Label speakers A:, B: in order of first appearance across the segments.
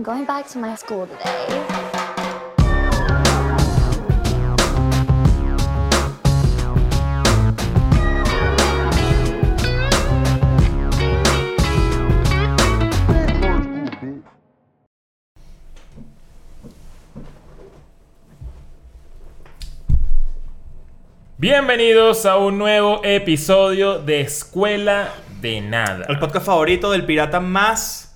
A: I'm going back to my school today.
B: Bienvenidos a un nuevo episodio de Escuela de Nada.
C: El podcast favorito del pirata más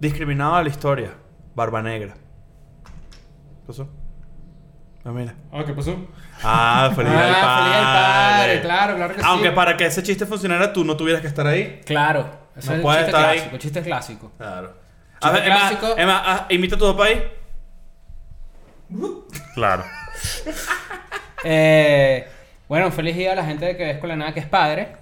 C: discriminado de la historia. Barba Negra. ¿Qué pasó? Ah, mira.
B: Ah, ¿qué pasó?
C: Ah, feliz día del
D: Ah,
C: padre.
D: feliz del padre, claro, claro que sí.
C: Aunque para que ese chiste funcionara tú no tuvieras que estar ahí.
D: Claro. Ese
C: No
D: es el
C: puede
D: chiste
C: estar ahí.
D: clásico, chiste clásico.
C: Claro.
D: Chiste
C: A ver, Emma,
D: clásico.
C: Emma, ah, imita a tu papá ahí.
B: Claro.
D: Eh, bueno, feliz día a la gente que es con la nada que es padre.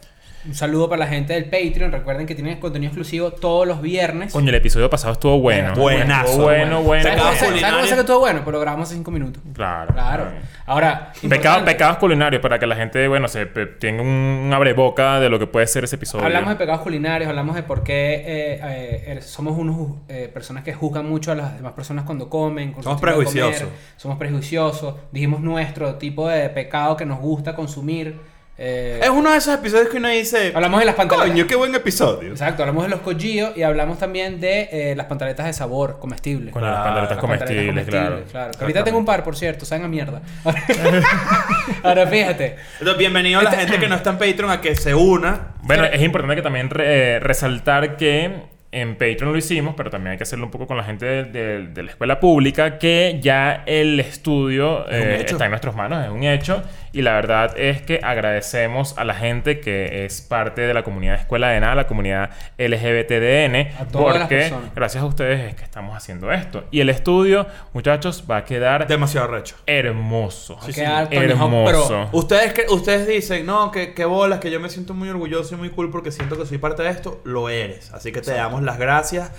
D: Un saludo para la gente del Patreon. Recuerden que tienen contenido exclusivo todos los viernes.
B: Coño, el episodio pasado estuvo bueno.
C: Buenazo.
B: Estuvo bueno, bueno.
D: ¿Sabes cómo sé- ¿Sabes cómo
C: culinario.
D: sé que estuvo bueno? Pues lo grabamos hace 5 minutos.
B: Claro.
D: Claro. Ahora,
B: Pecado- pecados culinarios para que la gente, bueno, se pe- tenga un, un abreboca de lo que puede ser ese episodio.
D: Hablamos de pecados culinarios, hablamos de por qué eh, eh, eres- somos unos eh, personas que juzgan mucho a las demás personas cuando comen. con
C: Somos
D: comer.
C: prejuiciosos.
D: Somos prejuiciosos. Dijimos nuestro tipo de pecado que nos gusta consumir. Eh,
C: Es uno de esos episodios que uno dice.
D: Hablamos de las pantaletas.
C: Coño, qué buen episodio.
D: Exacto, hablamos de los collillos y hablamos también de eh, las pantaletas de sabor comestibles.
B: Con las
C: Claro,
B: pantaletas
D: Las
B: comestibles, claro.
D: Que ahorita tengo un par, por cierto, saben a mierda. Ahora fíjate.
C: Entonces, bienvenido a la gente que no está en Patreon a que se una.
B: Bueno, es importante que también re- eh, resaltar que en Patreon lo hicimos, pero también hay que hacerlo un poco con la gente de, de- de la escuela pública, que ya el estudio
C: Es
B: eh, está en nuestras manos, es un hecho. Y la verdad es que agradecemos a la gente que es parte de la comunidad de Escuela de Nada, la comunidad LGBTDN,
D: A todas las
B: porque gracias a ustedes es que estamos haciendo esto. Y el estudio, muchachos, va a quedar
C: Demasiado recho.
B: hermoso.
D: Va a quedar Hawk,
B: hermoso.
D: pero-
C: Ustedes que ustedes dicen, no, que, que bolas, que yo me siento muy orgulloso y muy cool porque siento que soy parte de esto, lo eres. Así que te damos las gracias.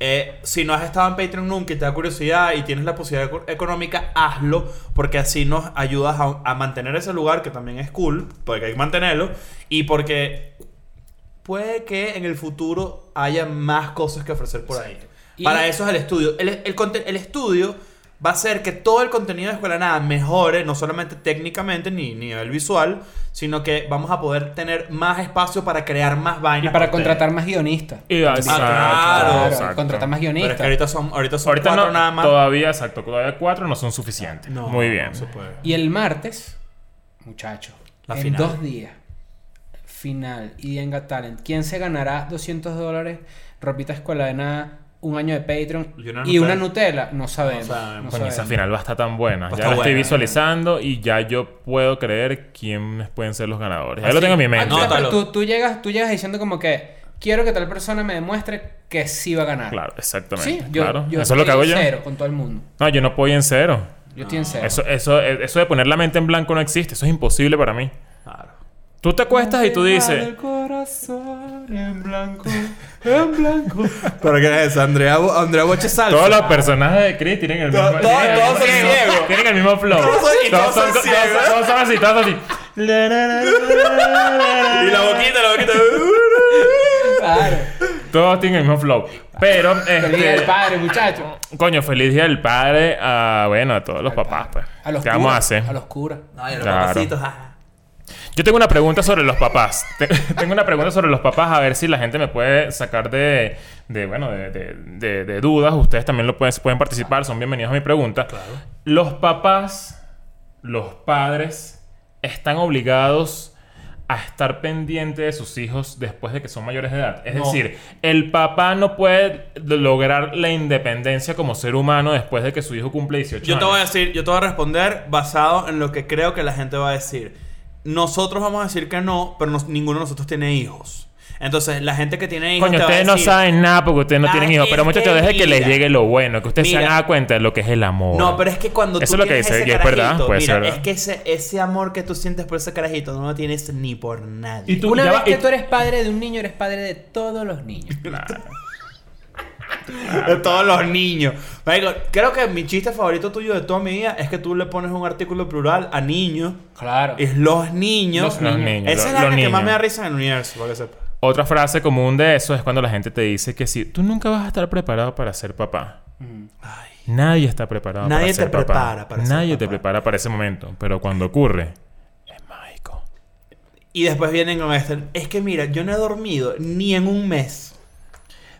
C: Eh, si no has estado en Patreon nunca y te da curiosidad y tienes la posibilidad eco- económica, hazlo porque así nos ayudas a, a mantener ese lugar que también es cool, porque hay que mantenerlo y porque puede que en el futuro haya más cosas que ofrecer por ahí. Para eso es el estudio. El, el estudio va a hacer que todo el contenido de Escuela de Nada mejore, no solamente técnicamente ni ni a nivel visual, sino que vamos a poder tener más espacio para crear más vainas.
D: Y para contratar más guionistas.
B: Y- exacto,
C: claro,
D: Claro,
B: exacto.
D: contratar más
C: Pero
D: guionistas.
C: es que ahorita son, ahorita son
B: Ahorita
C: cuatro
B: no,
C: nada más.
B: todavía, exacto, todavía cuatro no son suficientes.
C: No,
B: Muy bien.
C: no se puede.
D: Y el martes, muchachos, en
C: final.
D: dos días, final y en Got Talent, ¿quién se ganará 200 dólares, ropita escuela de nada, un año de Patreon
C: Y una
D: y una
C: Nutella.
D: No sabemos.
C: No sabemos.
D: no
B: esa final va a estar tan buena.
C: Va
B: ya la estoy visualizando y ya yo puedo creer quiénes pueden ser los ganadores. Ya
C: Así-
B: lo tengo en mi
D: Ah,
B: mente.
D: tú-
C: Anótalo.
D: tú, tú llegas, tú llegas diciendo como que quiero que tal persona me demuestre que sí va a ganar.
B: Claro, exactamente.
D: Sí, yo,
B: claro.
D: yo
B: eso es lo que hago
D: estoy
B: yo.
D: en cero con todo el mundo.
B: No, yo no puedo ir en cero.
D: Yo estoy en cero.
B: Eso, eso, eso de poner la mente en blanco no existe. Eso es imposible para mí.
C: Claro.
B: Tú te acuestas y tú dices...
D: El corazón en blanco, en blanco.
C: Pero que es eso, Andrea, Bo- Andrea Boche salsa.
B: Todos los personajes de Chris tienen el mismo...
C: todos-
B: tienen
C: todos son ciegos.
B: Tienen el mismo flow.
C: Todos son- y todos son
B: todos-
C: ciegos.
B: todos son así, todos así.
C: Y la boquita, la boquita.
D: Claro.
B: Todos tienen el mismo flow. Pero,
D: Feliz día del
B: este...
D: padre, muchachos.
B: Coño, feliz día del padre a, bueno, a todos los papás, pues.
D: A los
B: ¿Qué
D: curas,
B: vamos a hacer?
D: A los curas.
C: Ay, los
B: Claro.
C: papacitos, ah.
B: Yo tengo una pregunta sobre los papás. Te- tengo una pregunta sobre los papás, a ver si la gente me puede sacar de, de bueno, de, de- de- de dudas. Ustedes también lo pueden, pueden participar, son bienvenidos a mi pregunta. Los papás, los padres, están obligados a estar pendientes de sus hijos después de que son mayores de edad. Es
C: No.
B: decir, el papá no puede lograr la independencia como ser humano después de que su hijo cumple 18
C: Yo te
B: años.
C: voy a decir, yo te voy a responder basado en lo que creo que la gente va a decir. Nosotros vamos a decir que no, pero nos- ninguno de nosotros tiene hijos. Entonces, la gente que tiene hijos.
B: Coño,
C: te va a
B: ustedes no
C: decir,
B: saben nada porque ustedes no
C: "La
B: tienen hijos. Pero muchachos, dejen que les
C: mira".
B: llegue lo bueno. Que ustedes se
C: Mira.
B: hagan cuenta de lo que es el amor.
C: No, pero es que cuando
B: Eso
C: tú
B: es lo que dice,
C: ese
B: y es verdad,
C: carajito,
B: puede
C: mira,
B: ser verdad.
C: es que ese, ese amor que tú sientes por ese carajito no lo tienes ni por nadie.
B: Y tú-
D: Una vez
B: va-
D: que
B: y-
D: tú eres padre de un niño, eres padre de todos los niños.
C: De todos los niños. Marico, creo que mi chiste favorito tuyo de toda mi vida es que tú le pones un artículo plural a niños.
D: Claro.
C: Es los niños.
D: Los
B: Los niños.
C: Esa
B: los-
C: es la
B: los
C: que
B: niños.
C: más me da risa en el universo, para que sepa.
B: Otra frase común de eso es cuando la gente te dice que si tú nunca vas a estar preparado para ser papá.
C: Ay.
B: Nadie está preparado
C: Nadie
B: para ser
C: te
B: papá.
C: prepara para ser
B: Nadie te
C: papá.
B: prepara para ese momento. Pero cuando ocurre, es mágico.
C: Y después vienen con este. Es que mira, yo no he dormido ni en un mes.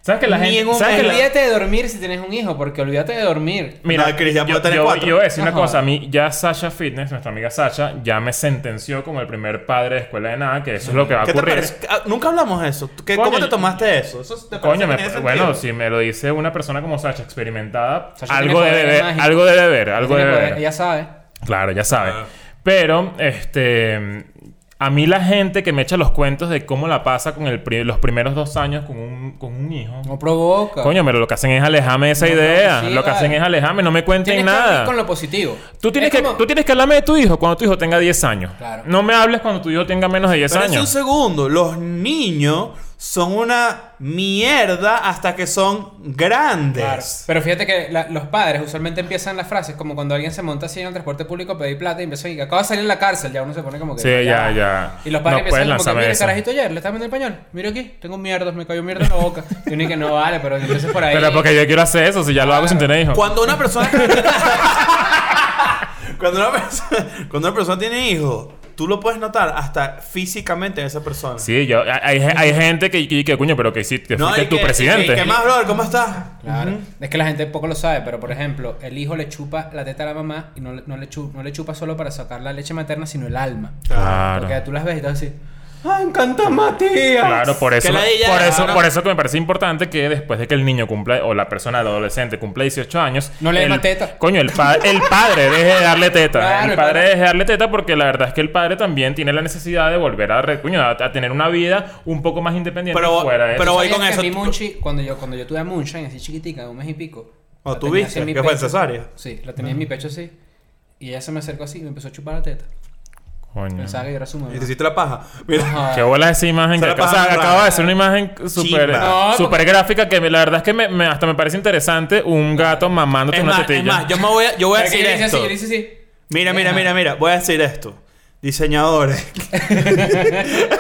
B: ¿Sabes que la
C: Ni
B: gente...
C: en un
B: ¿sabes que la-
D: Olvídate de dormir si tienes un hijo, porque olvídate de dormir.
B: Mira,
C: No, Chris, ya
B: yo,
C: puede tener
B: yo-
C: cuatro.
B: yo voy a decir una
D: Ajá.
B: cosa. A mí, ya Sasha Fitness, nuestra amiga Sasha, ya me sentenció como el primer padre de escuela de nada, que eso es lo que va a
C: ¿Qué te
B: ocurrir.
C: parece? Ah, Nunca hablamos de eso. ¿Qué-
B: Coño,
C: ¿Cómo te
B: yo-
C: tomaste eso? ¿Eso te parece
B: Coño,
C: que
B: me-
C: tiene
B: bueno,
C: sentido?
B: si me lo dice una persona como Sasha, experimentada,
D: Sasha
B: algo
D: tiene
B: debe,
D: poderes
B: ver,
D: mágicos.
B: algo debe ver, algo
D: Tiene
B: debe
D: poder,
B: ver.
D: Ella sabe.
B: Claro, ya sabe.
C: Ah.
B: Pero, este... A mí la gente que me echa los cuentos de cómo la pasa con el pri- los primeros dos años con un, con un hijo.
D: No provoca.
B: Coño, pero lo que hacen es alejarme de esa
D: No, no,
B: idea.
D: sí,
B: lo que
D: vale.
B: hacen es alejarme, no me cuenten
D: Tienes que
B: nada.
D: con lo positivo.
B: Tú tienes,
D: Es
B: que,
D: como-
B: tú tienes que hablarme de tu hijo cuando tu hijo tenga 10 años.
D: Claro.
B: No me hables cuando tu hijo tenga menos de 10
C: Pero es un
B: años.
C: segundo. Los niños son una mierda hasta que son grandes.
D: Claro. Pero fíjate que la- los padres usualmente empiezan las frases como cuando alguien se monta así en el transporte público a pedir plata y empieza a decir, acaba de salir de la cárcel, ya uno se pone como que...
B: Sí, ya, ya.
D: Y los padres
B: No
D: empiezan como que, mire,
B: eso.
D: carajito ayer, le estás viendo el pañal. Mira aquí, tengo mierda, me cayó mierda en la boca. y uno dice que no vale, pero entonces por ahí...
B: Pero porque yo quiero hacer eso, si ya lo hago sin tener hijos.
C: Cuando una persona. cuando, una persona cuando una persona tiene hijos, tú lo puedes notar hasta físicamente en esa persona.
B: Sí, yo, hay, hay gente que, que, que, coño, pero que hiciste,
C: No,
B: fuiste
C: y
B: tu
C: que-
B: presidente.
C: y ¿Qué más, brother? ¿Cómo estás?
D: Claro. Es que la gente poco lo sabe, pero por ejemplo, el hijo le chupa la teta a la mamá y no, le- no, le, chu- no le chupa solo para sacar la leche materna, sino el alma.
B: Claro.
D: Porque tú las ves y estás así, ¡ay, encanta Matías!
B: Claro, por eso,
C: Que la ella-
B: por eso, por eso que me parece importante que después de que el niño cumpla, o la persona, el adolescente, cumple 18 años,
D: No le más teta.
B: Coño, el, pa- el padre deje de darle teta.
D: Claro,
B: el padre deje de darle teta porque la verdad es que el padre también tiene la necesidad de volver a, coño, a, a tener una vida un poco más independiente
C: Pero-
B: fuera de
C: pero voy
D: ¿Sabías
C: con
D: que
C: eso,
D: a mí
C: tú-
D: Munchi, cuando yo, cuando yo tuve a Moonshine así chiquitica, de un mes y pico.
C: ¿O
D: la
C: tú
D: tenía
C: viste?
D: así en mi
C: ¿Que fue cesárea?
D: Sí, la tenía en mi pecho así. Y ella se me acercó así y me empezó a chupar la teta.
B: Coño.
D: Pensaba que yo era su mamá.
C: Y te hiciste la paja. Mira.
D: Ajá.
B: Qué bola esa imagen. Que, o sea, acaba de ser una imagen súper.
D: No,
B: súper gráfica que la verdad es que me, me- hasta me parece interesante un gato mamándote
C: Es
B: una
C: más, es
B: tetilla.
C: más, yo me voy a, yo voy a decir
D: así,
C: esto.
D: así.
C: Mira, mira, mira, mira. Voy a decir esto. Diseñadores.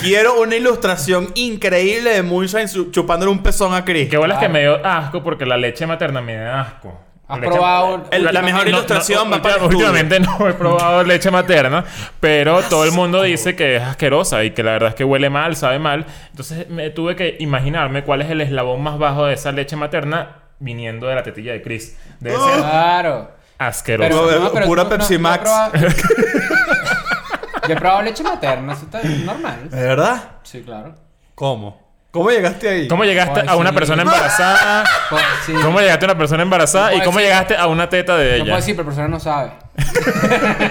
C: Quiero una ilustración increíble de Moonshine chupándole un pezón a Chris.
B: Qué bola es que me dio asco porque la leche materna me da asco.
D: ¿Has
B: Leche-
D: probado
C: El- la mejor
B: No, no,
C: ilustración va para.
B: Últimamente no he probado leche materna, pero todo el mundo dice que es asquerosa y que la verdad es que huele mal, sabe mal. Entonces me tuve que imaginarme cuál es el eslabón más bajo de esa leche materna viniendo de la tetilla de Chris. Debe
C: Oh.
B: ser
D: Claro.
B: asqueroso.
C: No,
D: Pero,
C: eh, pura
D: tú-
C: Pepsi Max.
D: Yo he probado leche materna, eso está normal.
C: ¿De verdad?
D: Sí, claro.
C: ¿Cómo? ¿Cómo llegaste ahí?
B: ¿Cómo llegaste a una persona embarazada?
D: Pues.
B: ¿Cómo llegaste a una persona embarazada?
D: No
B: ¿Y cómo llegaste a una teta de
D: No
B: ella?
D: puedo decir, pero la persona no sabe.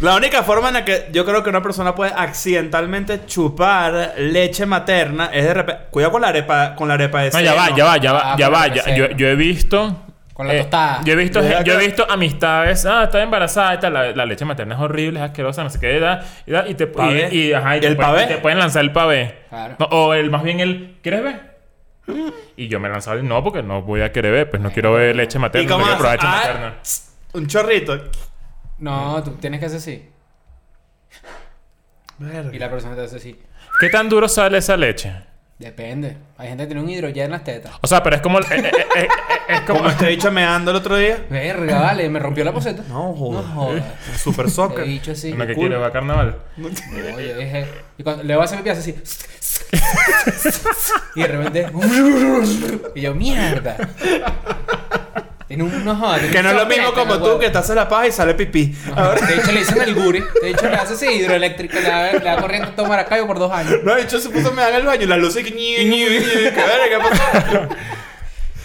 C: La única forma en la que yo creo que una persona puede accidentalmente chupar leche materna es de repente. Cuidado con la arepa, con la arepa de
B: No, ya va,
C: seno.
B: ya va, ya va,
D: Ah,
B: ya va. ya- yo he visto.
D: Con la tostada.
B: Yo he visto,
C: Yo
B: he visto amistades. Ah, está embarazada. y tal, La, la leche materna es horrible, es asquerosa, no sé qué. da- Y, da- y te,
C: Pavé.
B: y, y- ajá, y
C: ¿Y
B: te
C: el
B: pueden,
C: pavé?
B: y te pueden lanzar el pavé.
D: Claro.
B: No, o el, más bien el. ¿Quieres ver? Y yo me lanzaba el no, porque no voy a querer ver. Pues no quiero ver leche
C: ¿Y
B: materna. No
C: cómo
B: quiero probar leche?
C: Ah,
B: materna.
C: Un chorrito.
D: No, tú tienes que hacer así. Y la persona te hace así.
B: ¿Qué tan duro sale esa leche?
D: Depende. Hay gente que tiene un hidrogen en las tetas.
B: O sea, pero es como. eh, eh, eh, eh, es como.
C: Como este bicho meando el otro día.
D: Verga, vale, me rompió la poseta.
C: No, joder.
D: No jodas.
C: Super
D: He
C: soccer.
D: dicho así.
B: ¿No que
C: cool.
B: quiere? ¿Va a carnaval?
D: Oye, dije. Y cuando le voy a hacer mi pie hace así. y de repente. y yo, mierda. Tiene un
C: Que no es lo mismo
D: en
C: como tú
D: huevo.
C: que te haces la paja y sale pipí.
D: Ajá. De hecho, le dicen el guri. De hecho, le hace así hidroeléctrico. Le da, le da corriente a tomar a por dos años.
C: No, de hecho se puso a mear en el baño y las luces. ¿Qué pasó?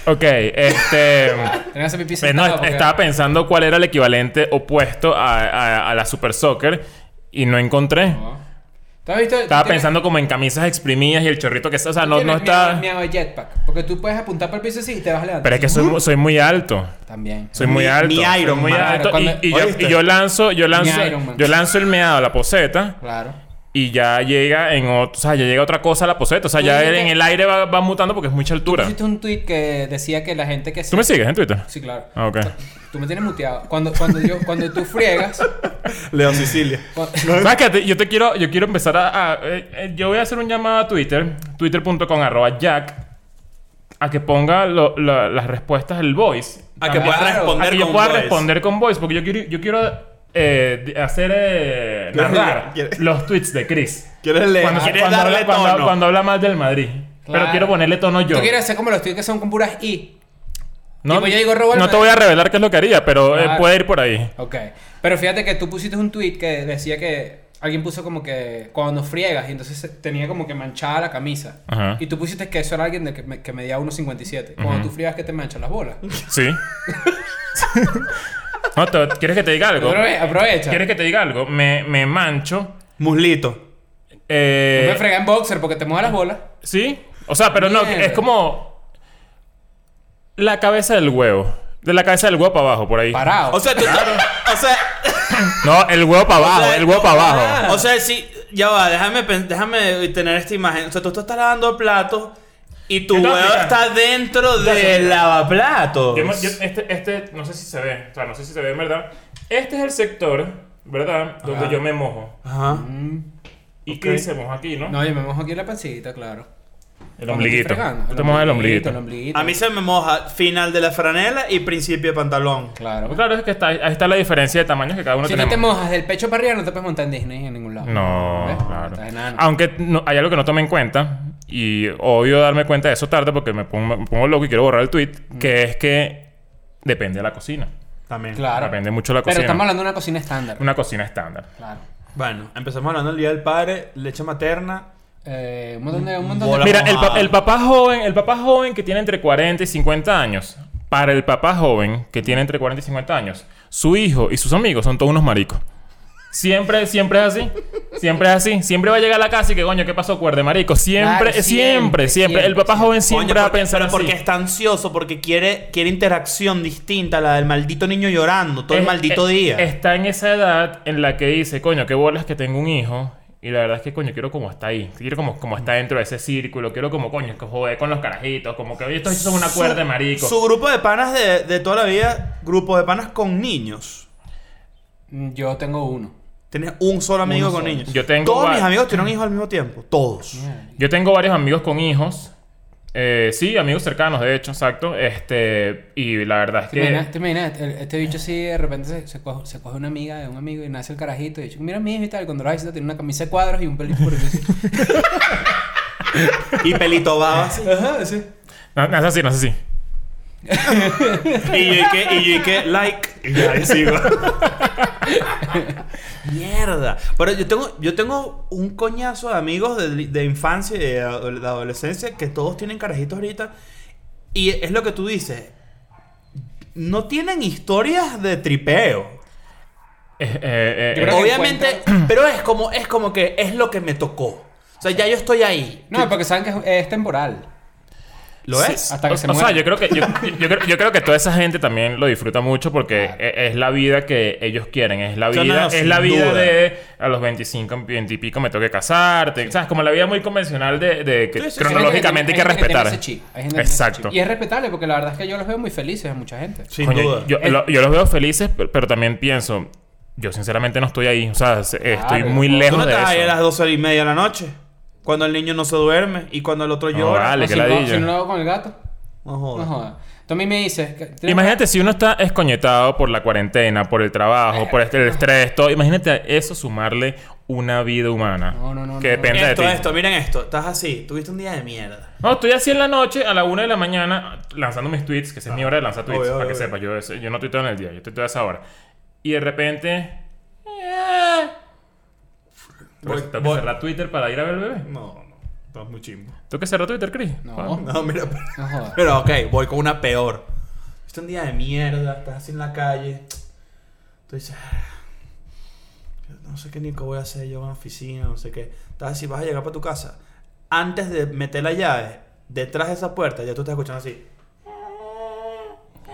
B: Ok, este.
D: Pipí
B: Eh, no,
D: sentado porque-
B: estaba pensando cuál era el equivalente opuesto a, a- a la Super Soccer y no encontré.
D: No. ¿Tú has visto?
B: Estaba
D: tienes-
B: pensando como en camisas exprimidas y el chorrito que está. O sea, no, no está.
D: miedo- miedo jetpack. Porque tú puedes apuntar para el piso así y te vas a levantar.
B: Pero es que soy, mu- soy muy alto.
D: También.
B: Soy muy alto. soy
C: Iron
B: muy
C: Man.
B: alto.
D: Claro,
B: y, yo, y yo lanzo, yo lanzo, yo lanzo el meado a la poseta
D: Claro.
B: Y ya llega en otro, o sea, ya llega otra cosa a la poseta. O sea,
D: Tú
B: ya
D: dijiste-
B: en el aire va, va mutando porque es mucha altura.
D: Hiciste un tweet que decía que la gente que...
B: ¿Tú me sigues en Twitter?
D: Sí, claro.
B: Ah, ok.
D: Tú me tienes muteado. Cuando, cuando, yo, cuando tú friegas...
C: Leo Sicilia.
D: cuando-
B: ¿Sabes qué? Yo te quiero, yo quiero empezar a, a- eh, eh, yo voy a hacer un llamado a Twitter, twitter.com arroba jack a que ponga lo- la- las respuestas del voice.
C: A que
D: Claro.
C: puedas
D: A
B: A
C: responder
B: que yo
C: con
B: pueda
C: voice.
B: responder con voice. Porque yo quiero, yo quiero eh, hacer... Eh,
C: ¿Quieres
B: narrar los tweets de Chris.
C: ¿Quieres leer?
B: Cuando,
C: ¿Quieres
B: cuando
C: darle
B: habla,
C: tono?
B: cuando habla mal del Madrid. Pero quiero ponerle tono yo.
D: Tú quieres hacer como los tweets que son con puras I.
B: No,
D: yo digo,
B: te voy a revelar qué es lo que haría, pero eh,
D: Claro.
B: puede ir por ahí.
D: Ok. Pero fíjate que tú pusiste un tweet que decía que alguien puso como que cuando friegas y entonces tenía como que manchada la camisa.
B: Ajá.
D: Y tú pusiste que eso era alguien de que, me- que medía 1.57. Cuando tú friegas, que te manchan las bolas?
B: Sí. no, te- ¿Quieres que te diga algo?
D: Aprove- aprovecha.
B: ¿Quieres que te diga algo? Me, me mancho.
C: Muslito.
B: eh,
D: No me fregas en boxer porque te mueve las bolas.
B: sí. O sea, pero no, es como la cabeza del huevo. De la cabeza del huevo para abajo, por ahí.
D: Parado.
C: O sea, tú... O sea...
B: No, el huevo para abajo,
C: o sea,
B: el huevo para abajo.
C: O sea, sí... Ya va, déjame, déjame tener esta imagen. O sea, tú te estás lavando el plato y tu huevo está dentro del lavaplatos.
B: Yo yo- este, este, no sé si se ve, o sea, no sé si se ve en verdad. Este es el sector, ¿verdad? Donde
C: Ajá.
B: yo me mojo.
C: Ajá.
D: Mm.
B: ¿Y
C: Ok.
B: qué se moja aquí, no?
D: No, yo me mojo aquí la pancita, claro.
B: el ombliguito. Tú te mojas el ombliguito.
D: El ombliguito.
C: A mí se me moja final de la franela y principio de pantalón.
D: Claro.
B: Claro, es que está, ahí está la diferencia de tamaños que cada uno
D: Si tú
B: tenemos.
D: te mojas del pecho para arriba, no te puedes montar en Disney en ningún lado.
B: No,
D: ¿Ves?
B: claro.
D: Enano.
B: Aunque no- hay algo que no tomé en cuenta y odio darme cuenta de eso tarde porque me pongo, me pongo loco y quiero borrar el tweet,
D: Mm.
B: que es que depende de la cocina.
C: También.
D: Claro.
B: Depende mucho de la
D: Pero
B: cocina.
D: estamos hablando de una cocina estándar.
B: Una cocina estándar.
D: Claro.
C: Bueno, empezamos hablando del Día del Padre, leche materna.
D: Eh, un montón de... Un montón
C: Bola
D: de...
B: Mira, el, pa- el papá joven, el papá joven que tiene entre 40 y 50 años, para el papá joven que tiene entre 40 y 50 años, su hijo y sus amigos son todos unos maricos. Siempre, siempre es así. Siempre es así. Siempre va a llegar a la casa y que coño, ¿qué pasó, cuerde marico? Siempre,
D: Claro,
B: siempre,
D: siempre,
B: siempre, El papá joven siempre
C: Coño,
B: va a pensar
C: pero
B: así.
C: porque está ansioso, porque quiere, quiere interacción distinta a la del maldito niño llorando todo el maldito
B: es-
C: día.
B: Está en esa edad en la que dice, coño, qué bolas que tengo un hijo. Y la verdad es que, coño, quiero como está ahí. Quiero como, como está dentro de ese círculo. Quiero como, coño, que joder con los carajitos. Como que oye, estos son una cuerda de marico.
C: Su grupo de panas de, de toda la vida, grupo de panas con niños.
D: Yo tengo uno.
C: Tienes un solo amigo
D: Uno
C: con
D: solo.
C: niños.
B: Yo tengo
C: Todos mis amigos tienen hijos al mismo tiempo. Todos.
B: Yo tengo varios amigos con hijos. Eh, sí, amigos cercanos, de hecho, exacto. Este, y la verdad es
D: ¿Te imaginas?
B: que.
D: ¿Te imaginas? El- Este bicho así de repente se, se coge, se coge una amiga de un amigo y nace el carajito y dice, mira mi hijo y tal. Cuando lo tiene una camisa de cuadros y un pelito por el
C: Y pelito baba.
D: Ajá, sí.
B: No, no es así, no es así.
C: Y yo y que, y yo y que, like. Y ya ahí sigo. Mierda. Pero yo tengo, yo tengo un coñazo de amigos de, de infancia y de, ado- de adolescencia que todos tienen carajitos ahorita. Y es lo que tú dices. No tienen historias de tripeo.
B: Eh, eh, eh,
D: Yo creo que
C: Obviamente, pero es como, es como que es lo que me tocó. O sea, ya yo estoy ahí.
D: No, porque saben que es, es temporal.
C: ¿Lo
B: Sí,
C: es?
D: Hasta que
B: o,
D: se
B: o sea,
D: muera.
B: yo creo que yo, yo creo, yo creo que toda esa gente también lo disfruta mucho porque
D: Claro.
B: e- es, la vida que ellos quieren, es la vida,
C: no,
B: es la vida
C: duda.
B: de a los 25, 20 y pico me tengo que casar, te- sabes, como la vida muy convencional de, de que
C: Sí, sí, sí.
B: cronológicamente hay que respetar.
D: ese chip, hay gente que tiene ese
B: Exacto.
D: chip. Y es respetable porque la verdad es que yo los veo muy felices a mucha gente.
C: Sin
B: Coño,
C: duda.
B: Yo, lo- yo los veo felices, pero, pero también pienso, yo sinceramente no estoy ahí, o sea, se- estoy muy
D: ¿tú
C: ¿Tú
B: lejos
C: no
B: de
C: estás ahí a las
B: eso.
C: 12 y media de la noche? Cuando el niño no se duerme y cuando el otro
B: No,
C: llora.
B: vale.
D: O
B: qué
D: si, no,
B: ladilla.
D: si no lo hago con el gato,
C: No
D: no jodas. Tú a mí me dices... que- ¿tienes-
B: Imagínate si uno está escoñetado por la cuarentena, por el trabajo, por este, el estrés, todo. Imagínate a eso sumarle una vida humana.
D: No, no, no,
B: Que
D: no.
B: depende
C: Esto,
B: de ti.
C: esto, miren esto. Estás así. Tuviste un día de mierda.
B: No, estoy así en la noche, a la una de la mañana, lanzando mis tweets, que esa es mi hora de lanzar tweets,
C: Obvio,
B: para
C: obvio,
B: que
C: obvio.
B: sepas. Yo, yo no tuiteo en el día, yo tuiteo a esa hora. Y de repente. eh, Pues
C: Voy-
B: tengo que cerrar Twitter para ir a ver el bebé.
C: No, no. Estás muy chimbo.
B: ¿Tengo que cerrar Twitter, Chris?
D: No.
C: No, mira. pero-
D: No jodas.
C: Pero ok, voy con una peor. Tuviste un día de mierda. Estás así en la calle. Tú dices. "Ah, No sé qué ni qué voy a hacer yo en la oficina, no sé qué. Estás así, vas a llegar para tu casa. Antes de meter la llave, detrás de esa puerta, ya tú estás escuchando así.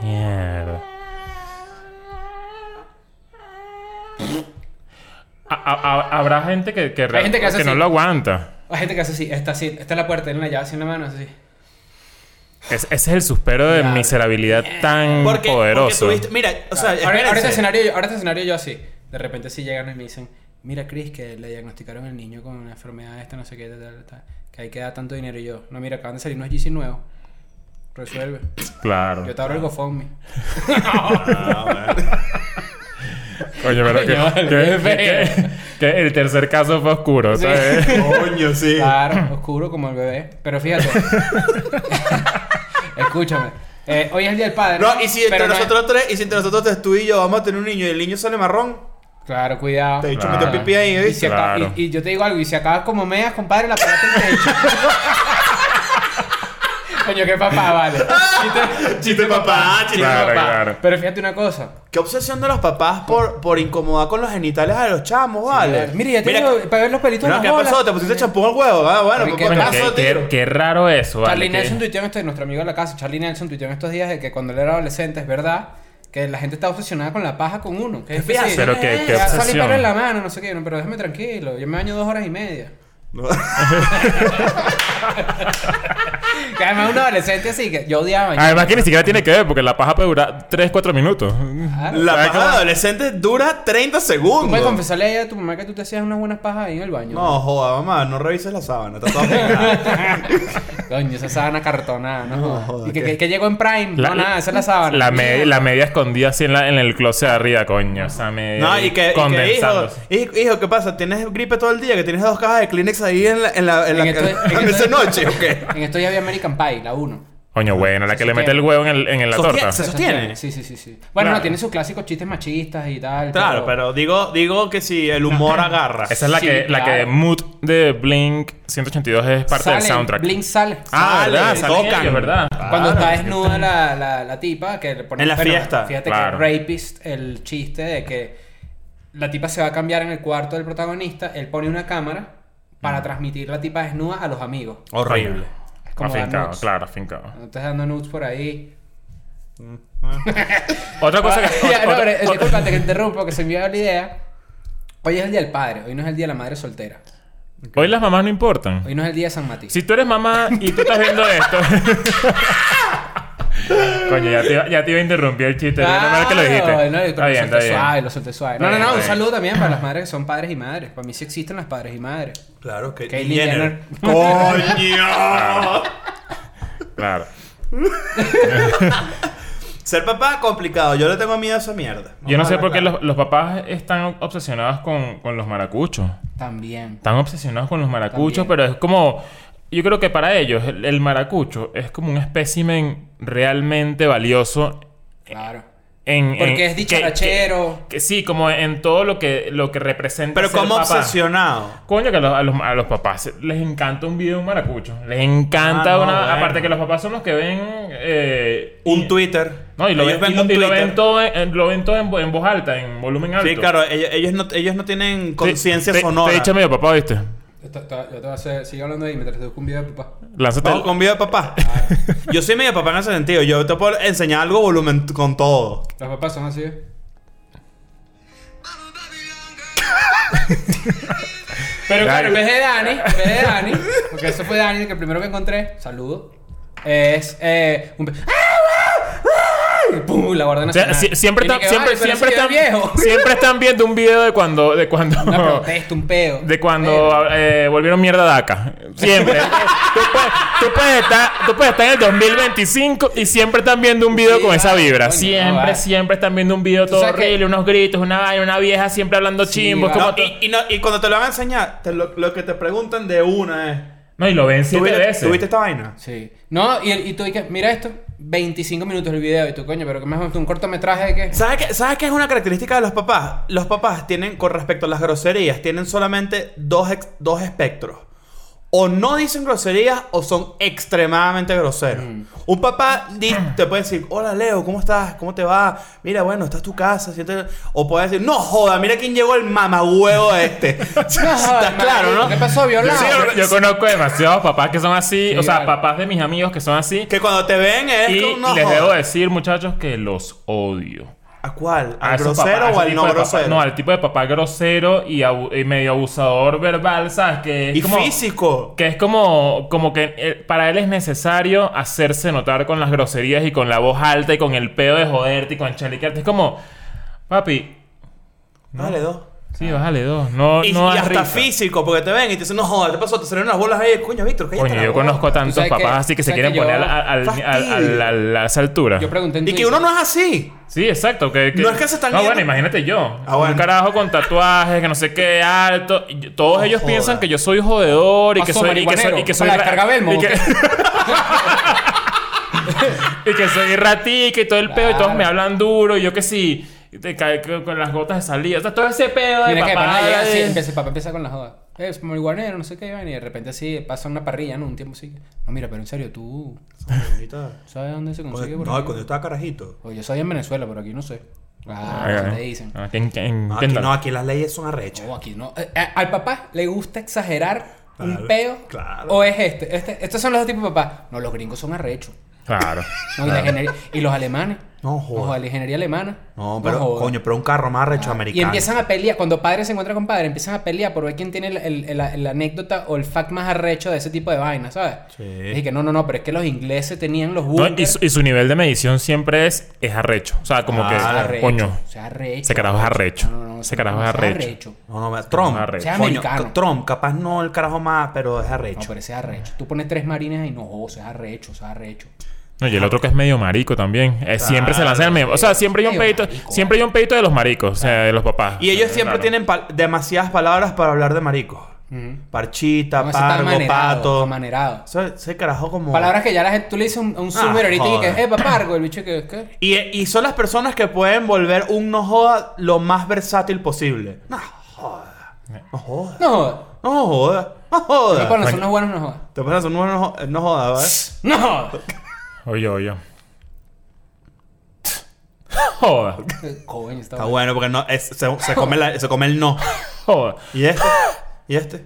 B: Mierda. A- habrá gente que, que,
D: Hay gente que hace
B: no
D: así.
B: lo aguanta.
D: Hay gente que hace así, está así, está en la puerta, tiene la llave así en la mano, así.
B: Es- ese es el suspero de
D: Diablo.
B: miserabilidad tan
C: Porque,
B: poderoso.
C: porque tuviste. Mira, o sea,
D: ahora, ahora, este escenario, ahora este escenario yo así. De repente si llegan y me dicen, mira Chris, que le diagnosticaron al niño con una enfermedad esta, no sé qué, tal, tal, tal, que ahí queda tanto dinero y yo. No, mira, acaban de salir unos GC nuevos. Resuelve.
B: Claro.
D: Yo te abro el GoFundMe.
C: Ah, bueno.
B: Coño, pero que, que-
D: qué
B: que- que el tercer caso fue oscuro,
D: Sí.
B: ¿sabes?
C: Coño, sí.
D: Claro, oscuro como el bebé. Pero fíjate. Escúchame. Eh, hoy es el día del padre.
C: No, y si entre
D: pero no es-
C: nosotros tres, y si entre nosotros tres, tú y yo vamos a tener un niño y el niño sale marrón,
D: Claro, cuidado.
C: te he dicho
B: Claro.
C: meter pipí ahí,
D: Y,
C: ¿eh?
D: si acaba-
B: Claro.
D: y, y yo te digo algo, y si acabas como meas, compadre, la pagaste en el techo. Coño, qué papá, vale. Chiste,
C: Chiste papá, chiste
B: Claro,
C: papá.
B: claro.
D: Pero fíjate una cosa.
C: Qué obsesión de los papás por, por incomodar con los genitales a los chamos, ¿vale?
D: Mira, ya
C: Mira,
D: tengo para ver los pelitos
C: No, ¿qué pasó? ¿Te pusiste champú al huevo? Ah, bueno,
D: Ay,
C: pues
D: qué
C: caso,
B: qué, qué-
C: tío.
B: qué raro eso, ¿vale?
D: Charlie
B: Que-
D: Nelson tuiteó en estos, nuestro amigo de la casa, Charlie Nelson tuiteó en estos días de que cuando él era adolescente, es verdad, que la gente está obsesionada con la paja con uno. Que es
C: fíjate,
B: Pero qué- qué
D: salí
B: obsesión.
D: pelo en la mano, no sé qué, no, pero déjame tranquilo, yo me baño dos horas y media.
C: No.
D: Que además un adolescente así que yo odiaba.
B: Además que ni siquiera tiene que ver, porque la paja puede durar 3, 4 minutos.
D: Claro.
C: La
B: ¿Sabes
C: paja de adolescente dura 30
D: Tú
C: segundos.
D: puedes confesarle ahí a tu mamá que tú te hacías unas buenas pajas ahí en el baño.
C: No, joda, mamá, no revises la sábana, está toda pegada.
D: Coño, esa sábana cartonada, ¿no?
C: No, joda,
D: y que,
C: ¿qué?
D: que- que llegó en Prime. no, nada, esa es la sábana.
B: La, me- la media escondida así en, la- en el closet de arriba, coño. Esa media.
C: No, y que, y que hijo, hijo, ¿qué pasa? ¿Tienes gripe todo el día? ¿Que tienes dos cajas de Kleenex ahí en la, en la, en la,
D: En esto-
C: en noche o qué?
D: En esto ya había American Pie, la 1.
B: Coño, bueno, la que le mete el huevo en, el- en la
C: Sostiene-
B: torta.
C: se- sostiene?
D: Sí, sí, sí, sí. Bueno,
B: Claro.
D: no, tiene sus clásicos chistes machistas y tal.
C: Claro, pero digo, digo que si el humor agarra.
B: Esa es la
D: Sí,
B: que, la que
D: claro.
B: Mood de Blink 182 es parte del soundtrack.
D: Blink sale.
B: Ah,
C: Sale,
B: ¿verdad? Salen
C: tocan.
B: ellos, ¿verdad?
D: Cuando
C: Claro.
D: está desnuda la, la, la tipa, que le pone
C: En la fiesta.
D: Fíjate
B: Claro.
D: que Rapist, el chiste de que la tipa se va a cambiar en el cuarto del protagonista, él pone una cámara para
B: Mm.
D: transmitir la tipa desnuda a los amigos.
C: Horrible.
D: Es como dar
B: Afincado, claro, afincado.
D: No estás dando nudes por ahí.
B: Otra cosa que.
D: ya, no, pero, disculpa, que interrumpo, que se me iba la idea. Hoy es el día del padre, hoy no es el día de la madre soltera.
B: Hoy las mamás no importan.
D: Hoy no es el día de San Matías.
B: Si tú eres mamá y tú estás viendo esto. Coño, ya te, iba- ya te iba a interrumpir el chiste.
D: Claro,
B: no mal que lo dijiste.
D: no, pero
B: está bien, bien.
D: suave, lo suave. No,
B: Está
D: no, no, un
B: bien.
D: saludo también para las madres que son padres y madres. Para mí sí existen las padres y madres.
C: Claro que
D: Kylie Jenner.
C: ¡Coño!
B: Claro.
C: Ser papá, complicado. Yo le tengo miedo a esa mierda.
B: Yo no sé por qué los, los papás están obsesionados con, con los maracuchos.
D: También.
B: Están obsesionados con los maracuchos,
D: También.
B: pero es como... Yo creo que para ellos el, el maracucho es como un espécimen realmente valioso
D: Claro.
B: en...
D: Porque
B: en-
D: es dicharachero.
B: Que, que sí, como en todo lo que, lo que representa
C: Pero
B: ser
C: como
B: papá.
C: obsesionado.
B: Coño, que a los, a los- a los papás les encanta un video de un maracucho. Les encanta
C: Ah, no,
B: una...
C: bueno.
B: Aparte que los papás son los que ven... eh,
C: Un
B: y-
C: Twitter.
B: No, y lo,
C: Ellos
B: ven, y
C: ven
B: y lo ven todo, en, lo ven todo en, vo- en voz alta, en volumen alto.
C: Sí, claro, ellos, ellos no, ellos no tienen conciencia
B: Te-
C: sonora.
B: Te he dicho medio papá, ¿viste?
D: Yo te voy a hacer, sigue hablando ahí mientras te busco un video de papá.
B: Lánzate
C: Vamos con video de papá. Yo soy medio papá en ese sentido. Yo te puedo enseñar algo volumen con todo.
D: Los papás son así. ¿eh? Pero claro, en vez de Dani, en vez de Dani, porque eso fue Dani, que el primero que encontré, saludo, es eh, un... La Guardia
B: O sea,
D: Nacional.
B: si- siempre, están,
D: que,
B: siempre,
D: "Ay, pero
B: siempre, están,
D: video es viejo.
B: siempre están viendo un video de cuando... De cuando
D: Una protesta, un peo.
B: De cuando eh, volvieron mierda DACA. Siempre. tú, puedes, tú puedes estar, tú puedes estar en el 2025 y siempre están viendo un video
D: Sí,
B: con esa
D: vale,
B: vibra.
D: coño, no,
B: siempre,
D: vale.
B: siempre están viendo un video todo
D: sabes que-
B: horrible, unos gritos, una vaina, una vieja siempre hablando
D: Sí,
B: chimbos.
D: vale.
B: como
C: No,
B: to-
C: y, y no- y cuando te lo van a enseñar, te lo, lo que te preguntan de una es...
B: No, y lo ven siete
C: ¿Tuviste,
B: veces.
C: ¿Tuviste esta vaina?
D: Sí. No, y, y tú dices, mira esto, 25 minutos el video, y tú, coño, pero ¿qué más un cortometraje de qué?
C: ¿Sabes qué, ¿Sabes es una característica de los papás? Los papás tienen, con respecto a las groserías, tienen solamente dos, dos espectros. O no dicen groserías o son extremadamente groseros.
D: Mm.
C: Un papá te puede decir, hola Leo, ¿cómo estás? ¿Cómo te va? Mira, bueno, esta es tu casa. siéntate". O puede decir, no joda, mira quién llegó el mamagüevo este. Está claro, ¿no?
D: ¿Qué pasó, violado?
C: Sí,
B: Yo, yo conozco demasiados papás que son así,
D: Sí,
B: o sea,
D: vale.
B: papás de mis amigos que son así.
C: Que cuando te ven es
B: y
C: como, no
B: les
C: joda".
B: debo decir, muchachos, que los odio.
C: ¿A cuál?
B: A
C: ¿Al
B: esos
C: grosero o al
B: tipo
C: no
B: papá-
C: grosero?
B: no, al tipo de papá grosero y, abu- y medio abusador verbal, ¿sabes? Que es
C: y
B: como,
C: físico.
B: Que es como, como que eh, para él es necesario hacerse notar con las groserías y con la voz alta y con el pedo de joderte y con chaliquearte. Es como, papi,
C: Dale, dos.
B: Sí, bájale dos. No,
C: Y,
B: no
C: y hasta
B: risa.
C: físico, porque te ven y te dicen, no jodas, te pasó, te salieron las bolas ahí. Coño, Víctor, cállate
B: Coño, yo
C: boca".
B: conozco tantos
D: sabes
B: papás
D: que-
B: así que se quieren
D: que yo-
B: poner al, al, al- al- al- a esa altura.
D: Yo pregunté en
C: Y que uno no es así.
B: Sí, exacto. Que, que-
C: No es que se están
B: No,
C: yendo-
B: bueno, imagínate yo.
C: Ah, bueno.
B: Un carajo con tatuajes, que no sé qué, alto. todos ellos
C: joda.
B: piensan que yo soy jodedor y que soy. Y que soy, y que soy ra-
D: Belmo,
B: y que-
D: ¿o qué?
B: y que soy ratica y todo el pedo y todos
D: Claro.
B: me hablan duro. Y yo que sí. Y Te cae con las gotas de salida. O sea, todo ese pedo de
D: Mira que
B: papá.
D: llega así,
B: de-
D: empieza, el papá empieza con la joda. Eh, Es marihuanero, no sé qué, y de repente así pasa una parrilla, ¿no? Un tiempo así. No, mira, pero en serio, tú sabes dónde se consigue por
C: No,
D: aquí?
C: cuando yo estaba carajito.
D: Pues yo soy en Venezuela, pero aquí no sé. Ah,
B: Ay,
D: ¿qué
B: ay.
D: te dicen?
B: Ah, ¿quién- quién-
C: No,
B: quién
C: aquí
B: da?
C: no, aquí las leyes son arrechas.
D: No, aquí no. Eh, eh, al papá le gusta exagerar un peo.
C: claro.
D: O es este, este. Estos son los dos tipos de papá. No, los gringos son arrechos.
B: Claro.
D: No, y, la ingeniería- y los alemanes.
C: No, joda.
D: Ojo, la ingeniería alemana.
C: No, pero, coño, pero un carro más arrecho americano.
D: Y empiezan a pelear, cuando padre se encuentra con padre, empiezan a pelear por ver quién tiene el, el- el- la- anécdota o el fact más arrecho de ese tipo de vainas, ¿sabes?
C: Sí.
D: Y que no, no, no, pero es que los ingleses tenían los
B: No,
D: bunkers.
B: y, su, y su nivel de medición siempre es, es arrecho. O sea, como
C: Ah,
B: que,
D: arrecho,
B: coño,
D: o sea, arrecho.
B: ese carajo es arrecho.
D: No, no, no,
B: Ese carajo es arrecho.
C: No, no, Trump.
B: arrecho.
D: Sea
C: Coño. Trump, capaz no el carajo más, pero es
D: No,
C: arrecho.
D: pero ese es arrecho. Tú pones tres marines ahí, no, o sea, arrecho, o sea, arrecho.
B: No, y el otro que es medio marico también. Eh, siempre se lanza el medio. O sea, siempre hay un pedito,
D: marico,
B: siempre hay un pedito de los maricos, o sea, de los papás.
C: Y ellos
B: Eh,
C: siempre
B: claro.
C: tienen pal- demasiadas palabras para hablar de maricos. Parchita,
D: No,
C: pargo, pato.
D: amanerado.
C: Eso- Ese carajo como...
D: Palabras que ya la gente, tú le dices un, un zoomer ahorita y
C: joder.
D: que, eh, papargo, el bicho que, ¿qué?
C: Y, y son las personas que pueden volver un no joda lo más versátil posible. No joda. No joda.
D: No jodas.
C: No joda. No
D: No
C: joda.
D: ponen, son los buenos, no jodas.
C: Te pones un no, no, no joda, ¿vale?
D: No jodas.
B: Oye, oye. Joda.
D: Coño, está
C: Está
D: bueno.
C: porque no, es- se, se come la- se come el no.
B: Joda.
C: ¿Y este? ¿Y este?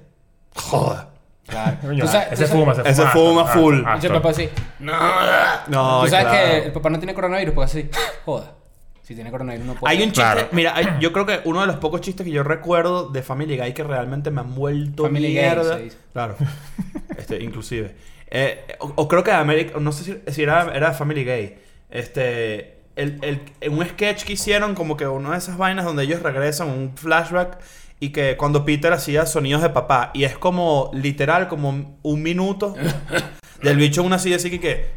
C: Joda.
D: Claro.
B: Coño,
D: Tú sabes-
B: ese
D: tú sabes-
B: fuma, ese
C: Ese
B: fuma.
C: fuma
B: Ah,
C: full.
B: ah,
D: Dice el papá así.
C: No,
D: Tú sabes
C: claro.
D: que el papá no tiene coronavirus, porque así. Joda. Si tiene coronavirus no puede.
C: Hay un chiste,
B: Claro.
C: mira, hay- yo creo que uno de los pocos chistes que yo recuerdo de Family Guy que realmente me han vuelto
D: Family
C: mierda.
D: se dice.
C: Claro. este, inclusive. Eh, o, o creo que de América, no sé si, si era, era Family Gay. Este, el, el- en un sketch que hicieron como que una de esas vainas donde ellos regresan, un flashback y que cuando Peter hacía sonidos de papá y es como literal como un minuto del bicho en una silla así que, que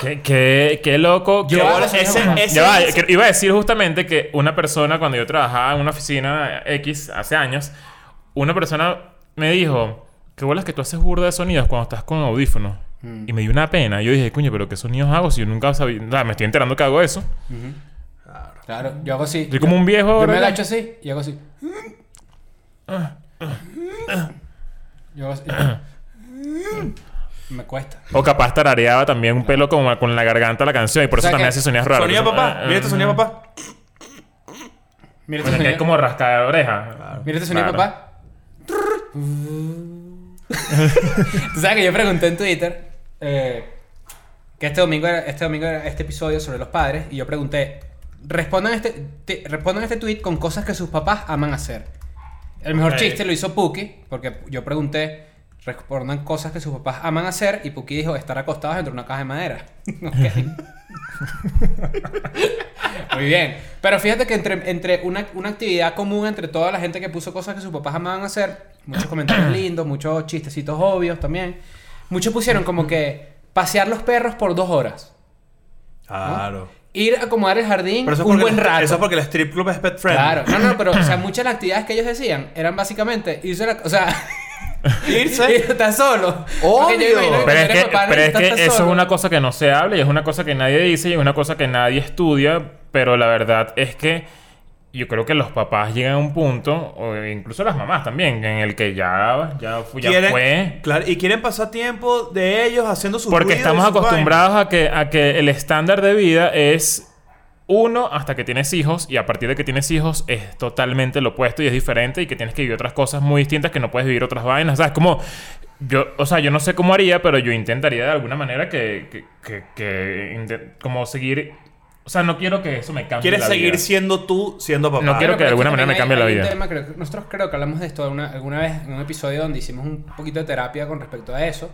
B: Qué, qué, qué loco.
D: Yo
B: iba a decir justamente que una persona, cuando yo trabajaba en una oficina X hace años, una persona me dijo, qué bolas que tú haces burda de sonidos cuando estás con audífonos.
D: Mm.
B: Y me dio una pena. Yo dije, coño, pero ¿qué sonidos hago si yo nunca sabía? O sea, me estoy enterando que hago eso.
D: Ujú. Claro, yo hago así.
B: Soy como un viejo.
D: Yo me
B: ¿verdad?
D: agacho así y hago así. Yo hago así. Me cuesta.
B: O capaz tarareaba también un pelo como con la garganta la canción y por
D: O
B: eso también hace sonidos raros.
C: sonido de papá,
B: Eh,
C: mira este sonido papá.
D: Mira este sonido.
B: es como rascar de oreja.
D: Mira este sonido,
B: Claro.
D: papá. Tú sabes que yo pregunté en Twitter eh, que este domingo era, este domingo era este episodio sobre los padres y yo pregunté respondan este te- respondan este tweet con cosas que sus papás aman hacer. El mejor chiste lo hizo Puki porque yo pregunté respondan cosas que sus papás aman hacer y Puki dijo estar acostados dentro de una caja de madera. Ok. Muy bien. Pero fíjate que entre, entre una, una actividad común entre toda la gente que puso cosas que sus papás amaban hacer, muchos comentarios lindos, muchos chistecitos obvios también. Muchos pusieron como que pasear los perros por dos horas.
C: Claro.
D: Ir a acomodar el jardín
C: Pero eso es
D: un buen
C: el-
D: rato.
C: Eso es porque el strip club es pet friendly.
D: Claro. No, no, pero o sea, muchas de las actividades que ellos decían eran básicamente irse a la... O sea...
C: Irse.
D: Estás solo.
C: Obvio.
B: Pero es que, pero es eso es una cosa que no se habla y es una cosa que nadie dice y es una cosa que nadie estudia. Pero la verdad es que yo creo que los papás llegan a un punto, o incluso las mamás también, en el que ya, ya, fu- ya
C: Quieren-
B: fue.
C: Claro, y quieren pasar tiempo de ellos haciendo sus
B: Porque estamos acostumbrados a que, a que el estándar de vida es uno hasta que tienes hijos y a partir de que tienes hijos es totalmente lo opuesto y es diferente y que tienes que vivir otras cosas muy distintas que no puedes vivir otras vainas. ¿Sabes? Como yo, o sea, yo no sé cómo haría, pero yo intentaría de alguna manera que, que, que, que como seguir... O sea, no quiero que eso me cambie
C: Quieres
B: la
C: seguir
B: vida.
C: siendo tú siendo papá.
B: No quiero que de alguna
D: es
B: manera me cambie la
D: hay- hay un
B: vida.
D: tema, creo que- nosotros creo que hablamos de esto alguna, alguna vez en un episodio donde hicimos un poquito de terapia con respecto a eso.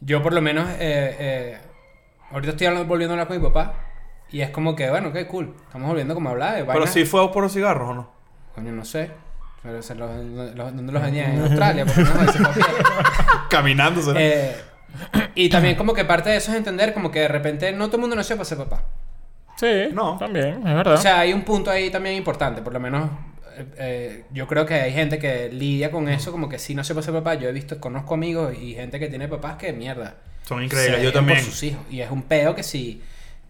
D: Yo por lo menos, eh, eh, ahorita estoy volviendo a hablar con mi papá y es como que, bueno, qué cool. Estamos volviendo como a hablar de
C: Pero si fue por los cigarros o no.
D: Coño, no sé. Pero se los, los- ¿Dónde los? En Australia, porque no se.
C: Caminando.
D: Eh, y también como que parte de eso es entender como que de repente no todo el mundo nació para ser papá.
B: Sí,
C: No.
B: también, es verdad.
D: O sea, hay un punto ahí también importante, por lo menos eh, eh, yo creo que hay gente que lidia con eso, como que sí nació para ser papá. Yo he visto, conozco amigos y gente que tiene papás que mierda.
C: Son
D: se
C: increíbles. Yo también.
D: Por sus hijos. Y es un peo que si,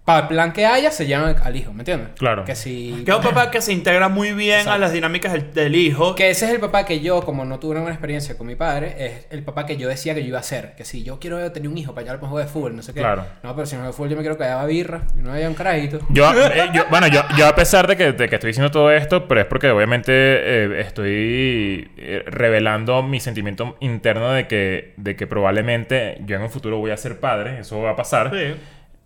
D: para el plan que haya, se llama al hijo, ¿me entiendes?
B: Claro.
D: Que si...
C: Que es un papá que se integra muy bien
D: Exacto.
C: a las dinámicas del, del hijo.
D: Que ese es el papá que yo, como no tuve una buena experiencia con mi padre, es el papá que yo decía que yo iba a ser. Que si yo quiero tener un hijo para llevar para juego de fútbol, no sé qué.
B: Claro.
D: No, pero si no juego de fútbol yo me quiero que haya birra y no haya un carajito.
B: Yo, eh, yo- bueno, yo, yo a pesar de que, de que estoy diciendo todo esto, pero es porque obviamente eh, estoy eh, revelando mi sentimiento interno de que, de que probablemente yo en un futuro voy a ser padre, eso va a pasar.
C: Sí.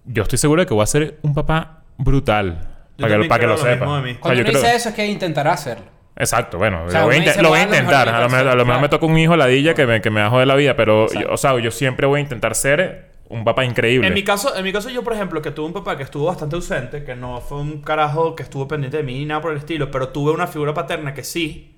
B: Yo estoy seguro de que voy a ser un papá brutal.
C: Yo
B: Para que, para lo sepa. O sea,
D: Cuando uno
B: creo-
D: dice eso es que intentará hacerlo.
B: Exacto, bueno,
D: O sea,
B: lo voy a, lo voy a
D: "Voy a
B: intentar.
D: mejor
B: A lo, mejor- a lo mejor
D: persona".
B: me toca un hijo ladilla que me, que me bajo de la vida, pero, yo- o sea, yo siempre voy a intentar ser un papá increíble.
C: En mi caso, en mi caso yo, por ejemplo, que tuve un papá que estuvo bastante ausente, que no fue un carajo que estuvo pendiente de mí ni nada por el estilo, pero tuve una figura paterna que sí.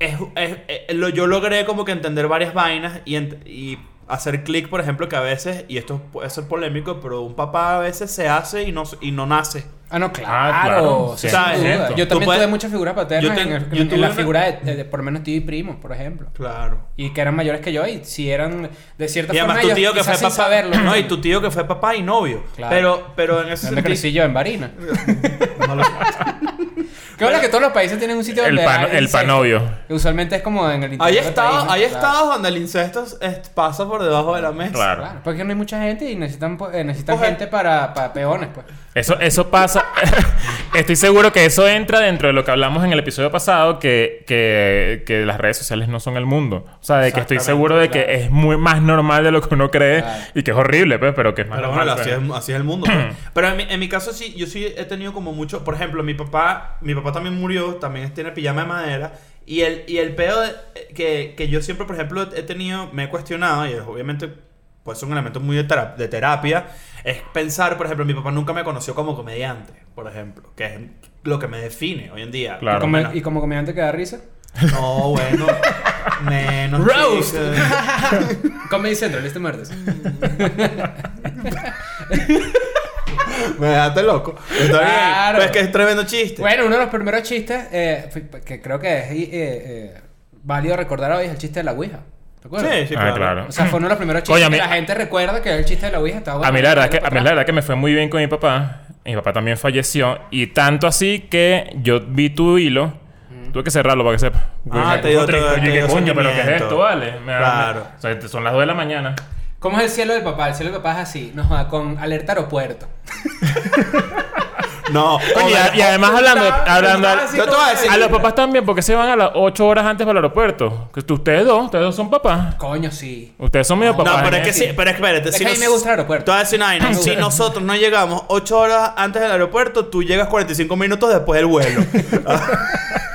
C: Es, es- es- lo, yo logré como que entender varias vainas y, ent- y hacer clic, por ejemplo, que a veces, y esto puede ser polémico, pero un papá a veces se hace y no, y no nace.
D: Ah, no, claro.
B: Ah, claro.
D: Sí,
C: ¿sabes?
D: Yo también
C: puedes-
D: tuve muchas figuras paternas
C: yo te-
D: en, el-
C: yo
D: en
C: tuve
D: la
C: una-
D: figura de, de- de- por lo menos tío y primos, por ejemplo.
C: Claro.
D: Y que eran mayores que yo y si eran de cierta
C: Y
D: forma
C: además tu
D: ellos
C: tío que fue papá.
D: saberlo.
C: No, y tu tío que fue papá y novio.
D: Claro.
C: Pero, pero en ese
D: ¿Dónde crecí
C: sentido.
D: yo? En Barina.
C: No lo-
D: Qué bueno que todos los países tienen un sitio
B: el,
D: donde
B: pan-
D: hay
B: el panovio.
D: Que Usualmente es como en el interior
C: Hay
D: del
C: hay
D: Claro.
C: estados donde el incesto es- pasa por debajo de la mesa.
B: Claro.
D: Claro, porque no hay mucha gente y necesitan, pues, eh, necesitan
C: Ojalá.
D: gente para, para peones, pues.
B: Eso, eso pasa. Estoy seguro que eso entra dentro de lo que hablamos en el episodio pasado, que, que, que las redes sociales no son el mundo. O sea, de que estoy
C: Exactamente,
B: seguro de que
D: claro.
B: es muy más normal de lo que uno cree
D: Claro.
B: y que es horrible, pues, pero que es más
C: Pero
B: normal.
C: bueno, así
B: pues.
C: es, así es el mundo. pues. Pero en mi, en mi caso sí, yo sí he tenido como mucho... Por ejemplo, mi papá, mi papá también murió, también tiene pijama de madera. Y el, y el pedo de- que, que yo siempre, por ejemplo, he tenido, me he cuestionado, y es obviamente pues un elemento muy de, tera- de terapia, es pensar, por ejemplo, mi papá nunca me conoció como comediante, por ejemplo, que es lo que me define hoy en día.
B: Claro.
D: ¿Y, como, y como comediante que da risa.
C: No, bueno. menos.
D: Roast. Comedy Central, este martes.
C: Me dejaste loco. Está bien.
D: Claro.
C: Pero es que es tremendo chiste.
D: Bueno, uno de los primeros chistes, eh, fue- que creo que es eh, eh, válido recordar hoy, es el chiste de la Ouija. ¿Te acuerdas?
C: Sí, sí,
B: Ah,
C: claro.
B: claro.
D: O sea, fue uno de los primeros chistes
B: Oye, a
D: que
B: mí-
D: la gente recuerda que el chiste de la Ouija estaba
B: A mí la verdad es que, a mí la verdad que me fue muy bien con mi papá. Mi papá también falleció. Y tanto así que yo vi tu hilo. Tuve que cerrarlo para que sepa.
C: Ah, te dio-
B: oye,
C: te dio- te
B: ¿qué
C: dio
B: coño? ¿Pero qué es esto? Vale. Me-
C: Claro.
B: me- o sea, son las 2 de la mañana.
D: ¿Cómo es el cielo del papá? El cielo del papá es así, nos va con alerta aeropuerto.
C: No.
B: Coño, y, a- y además hablando, hablando
D: así
C: Yo te voy a decir-
B: a los papás también, porque se van a las 8 horas antes para el aeropuerto. Que ustedes dos, ustedes dos son papás.
D: Coño, sí.
B: Ustedes son medio papás.
C: No, pero
B: ¿eh?
C: es que sí, pero es que espérate.
D: Es
C: si
D: que a mí
C: nos-
D: me gusta el aeropuerto.
C: Te voy a decir una vaina.
D: Me
C: Si nosotros no llegamos 8 horas antes del aeropuerto, tú llegas 45 minutos después del vuelo.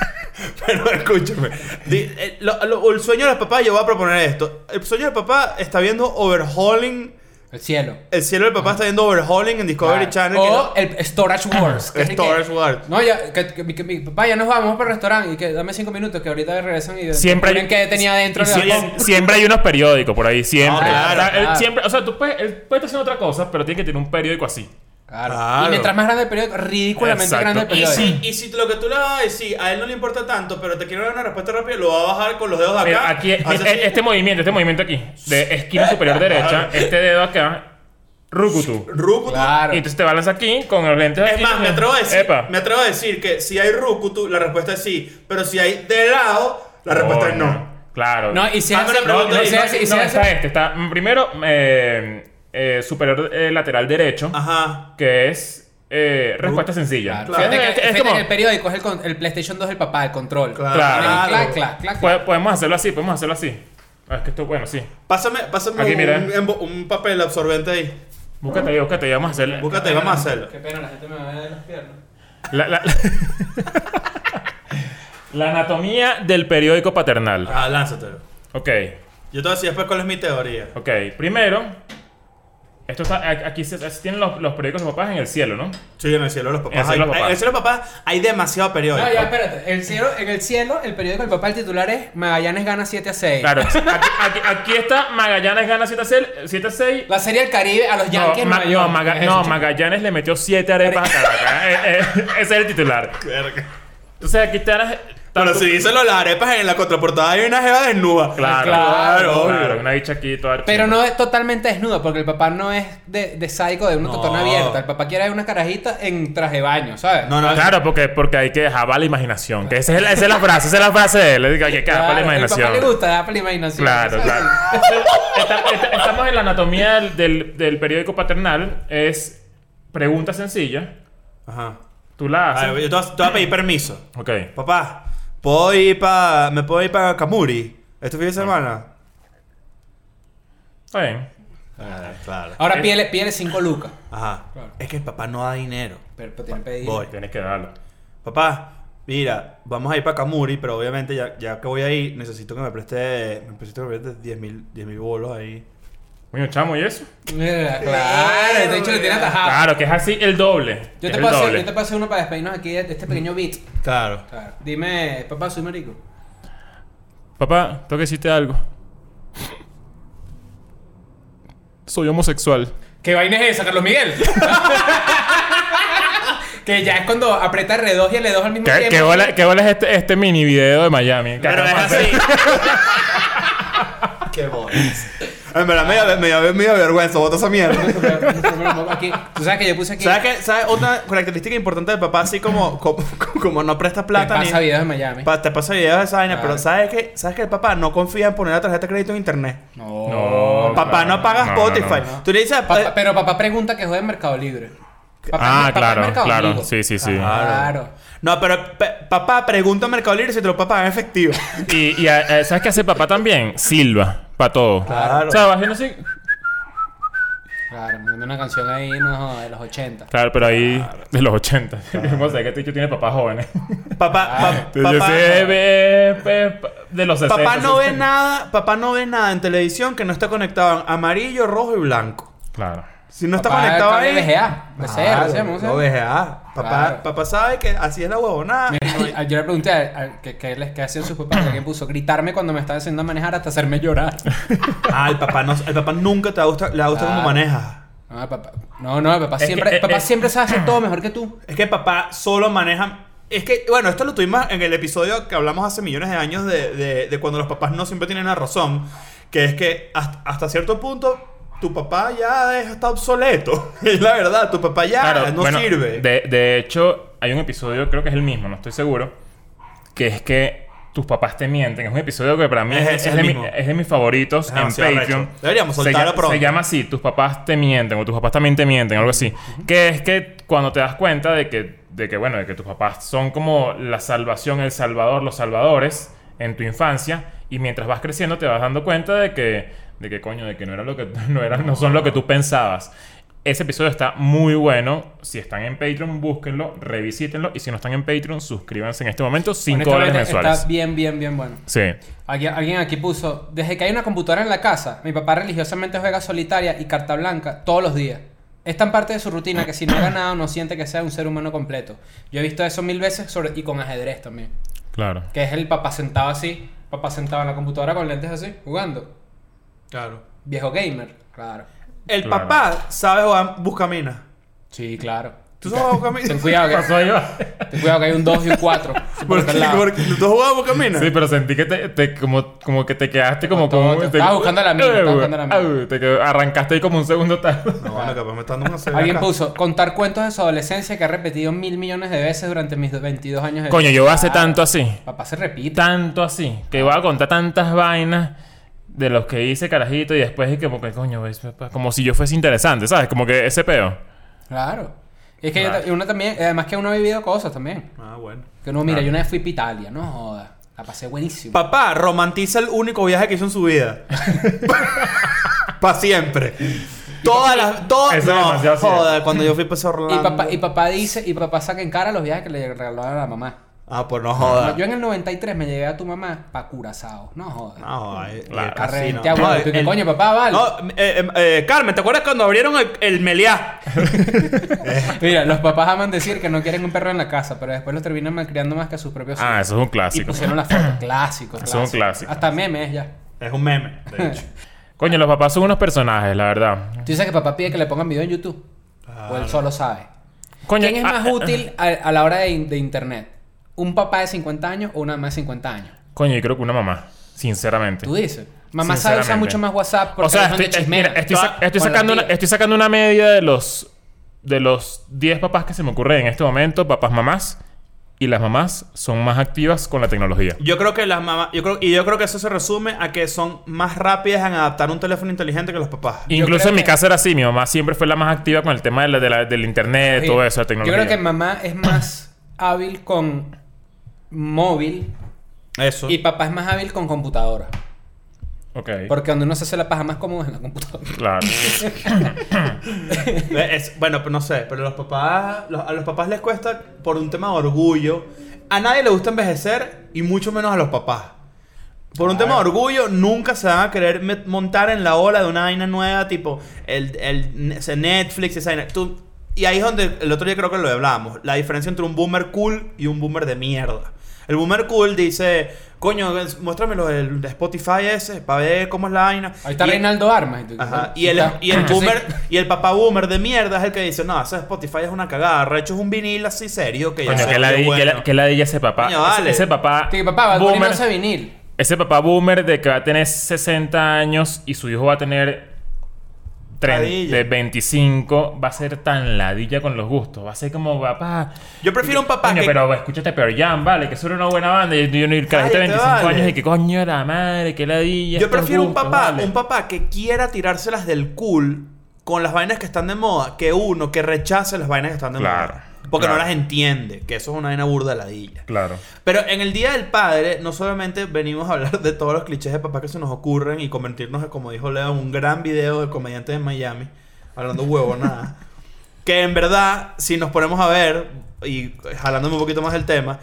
C: pero escúchame. Di- eh, lo- lo- el sueño del papá, yo voy a proponer esto. El sueño del papá está viendo Overhauling.
D: El cielo.
C: El cielo del papá está viendo Overhauling en Discovery
D: Claro.
C: Channel.
D: O
C: que
D: el Storage Wars. que es de que-
C: Storage Wars.
D: No, ya, que, que mi- que mi papá, ya nos vamos, vamos para el restaurante y que dame cinco minutos que ahorita regresan y
B: Siempre hay,
D: que tenía dentro
B: y
D: de la
B: siempre hay unos periódicos por ahí, siempre.
C: Ah, claro,
B: O sea, él
D: claro.
B: siempre, o sea, tú puedes, él puede estar haciendo otra cosa, pero tiene que tener un periódico así.
D: Claro.
C: Claro.
D: Y mientras más grande el periódico, ridículamente
B: Exacto.
D: grande el
C: Y
D: periódico.
C: si, y si lo que tú le vas a decir a él no le importa tanto, pero te quiere dar una respuesta rápida, lo va a bajar con los dedos de acá.
B: aquí,
C: hace
B: este, este movimiento, este movimiento aquí, de esquina superior derecha, este dedo acá, Rukutu.
C: Rukutu.
D: Claro.
B: Y entonces te balanzas aquí con los lentes
C: Es
B: aquí.
C: más, me atrevo a decir,
B: Epa.
C: me atrevo a decir que si hay Rukutu, la respuesta es sí. Pero si hay de lado, la respuesta es no.
B: Claro.
D: No, y si
C: Hazme
D: hace, no, y
C: no,
D: y
B: No,
D: hace-
B: está este. Está primero eh, eh, superior eh, lateral derecho,
C: Ajá.
B: que es eh, respuesta sencilla.
D: Claro.
C: Claro.
D: Fíjate que,
B: Es- es
D: fíjate
B: como-
D: que el periódico es el, con- el PlayStation 2 del papá, el control.
C: Claro.
B: Claro.
D: Clac, clac, clac, clac.
B: podemos hacerlo así, podemos hacerlo así. Ah, es que esto, bueno, sí.
C: Pásame, pásame
B: Aquí,
C: un,
B: mira.
C: embo- un papel absorbente ahí.
B: Búscate ahí, búscate ahí, vamos a hacer.
C: Búscate, vamos a hacerlo.
D: Qué pena, la gente me va a ver las piernas.
B: La, la- la anatomía del periódico paternal.
C: Ah, lánzatelo.
B: Ok,
C: Yo te voy a decir después cuál es mi teoría.
B: ok. Primero, Esto está, aquí se, se tienen los, los periódicos de los papás en el cielo, ¿no?
C: Sí, en el cielo de los
B: En el
C: papás.
B: cielo
C: hay-
B: de los papás.
C: En el cielo de los papás hay demasiado periódico.
D: No, ya, espérate. El cielo, en el cielo, el periódico del papá, el titular es Magallanes gana 7 a 6.
B: Claro. Aquí, aquí- aquí está Magallanes gana 7 a 6. 7 a 6.
D: La serie del Caribe a los Yankees en
B: ma- no, Maga-
D: Es
B: no, Magallanes le metió 7 arepas a Caracas. Eh, eh, ese es el titular. Entonces aquí están las.
C: Pero si dicen lo de las arepas en la contraportada hay una jeva desnuda.
B: Claro,
D: Claro,
B: claro. Una bicha aquí toda
D: Pero no es totalmente desnudo, porque el papá no es de, de psycho de una
C: No.
D: totona abierta. El papá quiere una carajita en traje de baño, ¿sabes?
C: No, no,
B: Claro, porque, porque hay que dejar para la imaginación. Que esa es, la, esa es la frase, esa es la frase de él. Le digo, hay que dejar para la
D: Claro,
B: imaginación.
D: El papá le gusta, da para la imaginación.
B: Claro,
D: ¿sabes?
B: claro. Está- está- estamos en la anatomía del, del, del periódico paternal. Es pregunta sencilla.
C: Ajá.
B: Tú la haces.
C: ver, yo te voy a- te voy a pedir permiso.
B: Ok.
C: Papá, ¿puedo ir para. ¿Me puedo ir para Kamuri este fin de semana?
B: Está bien.
C: Ah, claro.
D: Ahora
B: Eh.
D: pídele, pídele 5 lucas.
C: Ajá.
D: Claro.
C: Es que el papá no da dinero.
D: Pero, pero tiene que pedir.
C: Voy.
B: Tienes que darlo.
C: Papá, mira, vamos a ir para Kamuri, pero obviamente ya, ya que voy ahí, necesito que me preste. Necesito que me preste 10 mil bolos ahí.
B: Coño, chamo, ¿y eso?
D: Mira, Claro, de hecho le tiene atajado.
B: Claro, que es así el doble.
D: Yo te,
B: el
D: paso,
B: doble.
D: yo te paso uno para despedirnos aquí de, este pequeño beat.
C: Claro.
D: Claro. Dime, papá, soy marico.
B: Papá, tengo que decirte algo. Soy homosexual.
D: ¿Qué vaina es esa, Carlos Miguel? que ya es cuando aprieta R2 y L2 al mismo
B: ¿Qué,
D: tiempo.
B: qué bola, qué bola es este, este mini video de Miami? ¿Qué
C: Pero es así. Qué bolas. En verdad me dio, me dio- me dio vergüenza, bota esa mierda.
D: Aquí, tú sabes que yo puse aquí.
C: ¿Sabes qué? ¿Sabes otra característica importante del papá? Así como, como, como no presta
D: Te
C: plata
D: pasa
C: ni.
D: videos de Miami.
C: Pa- te pasa videos de esa vaina,
D: Claro.
C: pero ¿sabes qué? ¿Sabes que el papá no confía en poner la tarjeta de crédito en internet?
D: No.
B: No.
C: Papá no paga
B: no,
C: Spotify.
B: no,
C: Tú le dices.
D: Papá-
C: eh,
D: pero papá pregunta que juegue en Mercado Libre. Papá-
B: Ah,
D: papá es
B: claro,
D: Mercado
B: claro. Sí, sí, sí.
D: Claro.
C: No, pero pe- papá pregunta a Mercado Libre si te lo puede pagar en efectivo.
B: Y, y eh, ¿sabes qué hace papá también? Silva, para todo.
C: Claro.
B: O sea, va haciendo así.
D: Claro, me mandó una canción ahí, no, de los 80.
B: Claro, pero ahí de los 80. ¿Cómo sé que este tiene papás jóvenes?
C: Papá, pa-
B: Entonces, yo
C: papá,
B: eh, eh, de los 60.
C: papá no ve nada, papá no ve nada en televisión que no esté conectado en amarillo, rojo y blanco.
B: Claro.
C: Si no está conectado ahí.
D: VGA,
C: Claro.
D: ¿Cómo
C: no? VGA. Papá,
D: Claro.
C: papá sabe que así es la huevonada.
D: Mira, Yo le pregunté a, a- que, que, les- que hacían sus papás, alguien puso gritarme cuando me estaba haciendo a manejar hasta hacerme llorar.
C: Ah, el papá, no, el papá nunca te gusta, le gusta cómo
D: Claro.
C: manejas.
D: No, el papá, no, no, el papá
B: Es
D: siempre,
B: que,
D: el papá
B: eh,
D: siempre sabe hacer todo mejor que tú.
C: Es que papá solo maneja. Es que, bueno, esto lo tuvimos en el episodio que hablamos hace millones de años de, de- de cuando los papás no siempre tienen la razón. Que es que hasta, hasta cierto punto tu papá ya es- está obsoleto. Es la verdad, tu papá ya
B: Claro,
C: no
B: bueno,
C: sirve.
B: De, de hecho, hay un episodio, creo que es el mismo, no estoy seguro, que es que tus papás te mienten. Es un episodio que para mí
C: Es-
B: de, mi-
C: mismo.
B: es de mis favoritos en Patreon.
C: Deberíamos
B: Se
C: soltarlo
B: llama-
C: pronto.
B: Se llama así, tus papás te mienten o tus papás también te mienten, algo así. Que es que cuando te das cuenta de que, de que, bueno, de que tus papás son como la salvación, el salvador, los salvadores en tu infancia y mientras vas creciendo te vas dando cuenta de que, de que coño, de que no era lo que no eran, no son lo que tú pensabas. Ese episodio está muy bueno. Si están en Patreon, búsquenlo, revisítenlo. Y si no están en Patreon, suscríbanse en este momento. 5 dólares
D: Honestamente,
B: mensuales.
D: Está bien, bien, bien bueno.
B: Sí.
D: Alguien, alguien aquí puso, desde que hay una computadora en la casa, mi papá religiosamente juega solitaria y carta blanca todos los días. Es tan parte de su rutina que si no ha ganado no siente que sea un ser humano completo. Yo he visto eso mil veces sobre, y con ajedrez también.
B: Claro.
D: Que es el papá sentado así, papá sentado en la computadora con lentes así, jugando.
C: Claro.
D: Viejo gamer, claro.
C: El
B: Claro.
C: papá sabe jugar buscamina.
D: Sí, claro.
C: ¿Tú sabes jugar
D: Ten cuidado que,
B: Pasó yo.
D: ten cuidado que hay un 2 y un 4.
C: ¿Por qué? ¿Por qué? ¿Tú has jugado buscamina?
B: Sí, pero sentí que te, te- como, como que te quedaste como
D: Todo,
B: como...
D: te- estaba buscando la mina, estaba buscando la mina.
B: Te arrancaste ahí como un segundo tal.
C: No, bueno, capaz me está dando una serie
D: Alguien
C: acá.
D: puso, contar cuentos de su adolescencia que ha repetido mil millones de veces durante mis 22 años de
B: Coño,
D: vida.
B: yo hace tanto así.
D: Papá se repite.
B: Tanto así. Que voy a contar tantas vainas de los que hice carajito y después y como que coño, ves, papá, como si yo fuese interesante, ¿sabes? Como que ese peo.
D: Claro. Y es que yo y uno también, además que uno ha vivido cosas también.
C: Ah, bueno.
D: Que uno, mira,
B: Claro.
D: yo una vez fui a Italia, no joda. La pasé buenísimo.
C: Papá romantiza el único viaje que hizo en su vida. Para siempre. Todas las. Todas.
B: Eso es
C: No, joder, cuando yo fui para
D: y,
C: Orlando.
D: papá, y papá dice, y papá saca en cara los viajes que le regalaron a la mamá.
C: Ah, pues no jodas.
D: Yo en el 93 me llegué a tu mamá pa' Curazao. No jodas.
C: No jodas. eh,
B: Claro.
C: eh, casino.
D: Arrente a huevo. ¿Tú qué
C: el-
D: coño, papá, vale?
C: No, eh, eh, eh, Carmen, ¿te acuerdas cuando abrieron el, el Meliá?
D: Mira, los papás aman decir que no quieren un perro en la casa, pero después los terminan malcriando más que a sus propios
B: Ah, eso es un
D: Y
B: clásico.
D: pusieron la foto. Clásico,
B: Eso es un clásico.
D: Hasta memes ya.
C: Es un meme, de hecho.
B: Coño, los papás son unos personajes, la verdad.
D: Tú dices que papá pide que le pongan video en YouTube. O él solo sabe.
B: Coño,
D: ¿Quién es
B: ah,
D: más
B: ah,
D: útil a, a la hora de, de internet? ¿Un papá de 50 años o una mamá de 50 años?
B: Coño, yo creo que una mamá, sinceramente.
D: Tú dices. Mamá sabe usar mucho más WhatsApp porque
B: O sea, estoy, es- mira, estoy, sa- sacando una,
D: tía.
B: estoy sacando una media de los de los 10 papás que se me ocurren en este momento, papás, mamás, y las mamás son más activas con la tecnología.
C: Yo creo que las mamás, yo creo, y yo creo que eso se resume a que son más rápidas en adaptar un teléfono inteligente que los papás.
B: Incluso en mi casa era así, mi mamá siempre fue la más activa con el tema de la- de la- del internet,
D: Sí.
B: todo eso, de
D: Yo
B: tecnología.
D: creo que mamá es más hábil con móvil
C: Eso.
D: y papá es más hábil con computadora.
B: Ok.
D: Porque donde uno se hace la paja más cómodo es en la computadora.
B: Claro.
C: Es- bueno, pero no sé, pero los papás, los- a los papás les cuesta por un tema de orgullo. A nadie le gusta envejecer y mucho menos a los papás. Por un tema de orgullo, nunca se van a querer met- montar en la ola de una vaina nueva, tipo el, el ese Netflix, esa vaina. Tú- y ahí es donde el otro día creo que lo hablábamos. La diferencia entre un boomer cool y un boomer de mierda. El boomer cool dice, coño, muéstramelo el de Spotify ese para ver cómo es la vaina.
D: Ahí está
C: Y-
D: Reinaldo Armas.
C: Ajá. Y el,
D: está-
C: y el boomer, y el papá boomer de mierda es el que dice, no, ese Spotify es una cagada, Recho es un vinil así serio que ya
B: Coño, que
C: que
B: la
C: es bueno".
B: que ladilla ese papá.
C: Coño,
B: Ese-
C: vale.
B: Ese, papá.
D: Sí, papá,
B: boomer,
D: hace vinil.
B: ese papá boomer de que va a tener 60 años y su hijo va a tener 30,
C: Ladilla.
B: De 25, va a ser tan ladilla con los gustos. Va a ser como, papá.
C: Yo prefiero un papá
B: Coño,
C: que...
B: pero escúchate Pearl Jam, vale, que eso era una buena banda. Y yo no el carajito de
C: Cállate,
B: 25
C: vale.
B: años y que coño de la madre, que ladilla.
C: Yo prefiero un papá,
B: vale.
C: un papá que quiera tirárselas del cool con las vainas que están de moda, que uno que rechace las vainas que están de
B: Claro,
C: moda. Porque
B: claro.
C: no las entiende, que eso es una vaina burda de ladilla.
B: Claro.
C: Pero en el Día del Padre, no solamente venimos a hablar de todos los clichés de papá que se nos ocurren y convertirnos, en, como dijo Leo, en un gran video del comediante de Miami, hablando huevo, nada. Que en verdad, si nos ponemos a ver, y jalándome un poquito más del tema,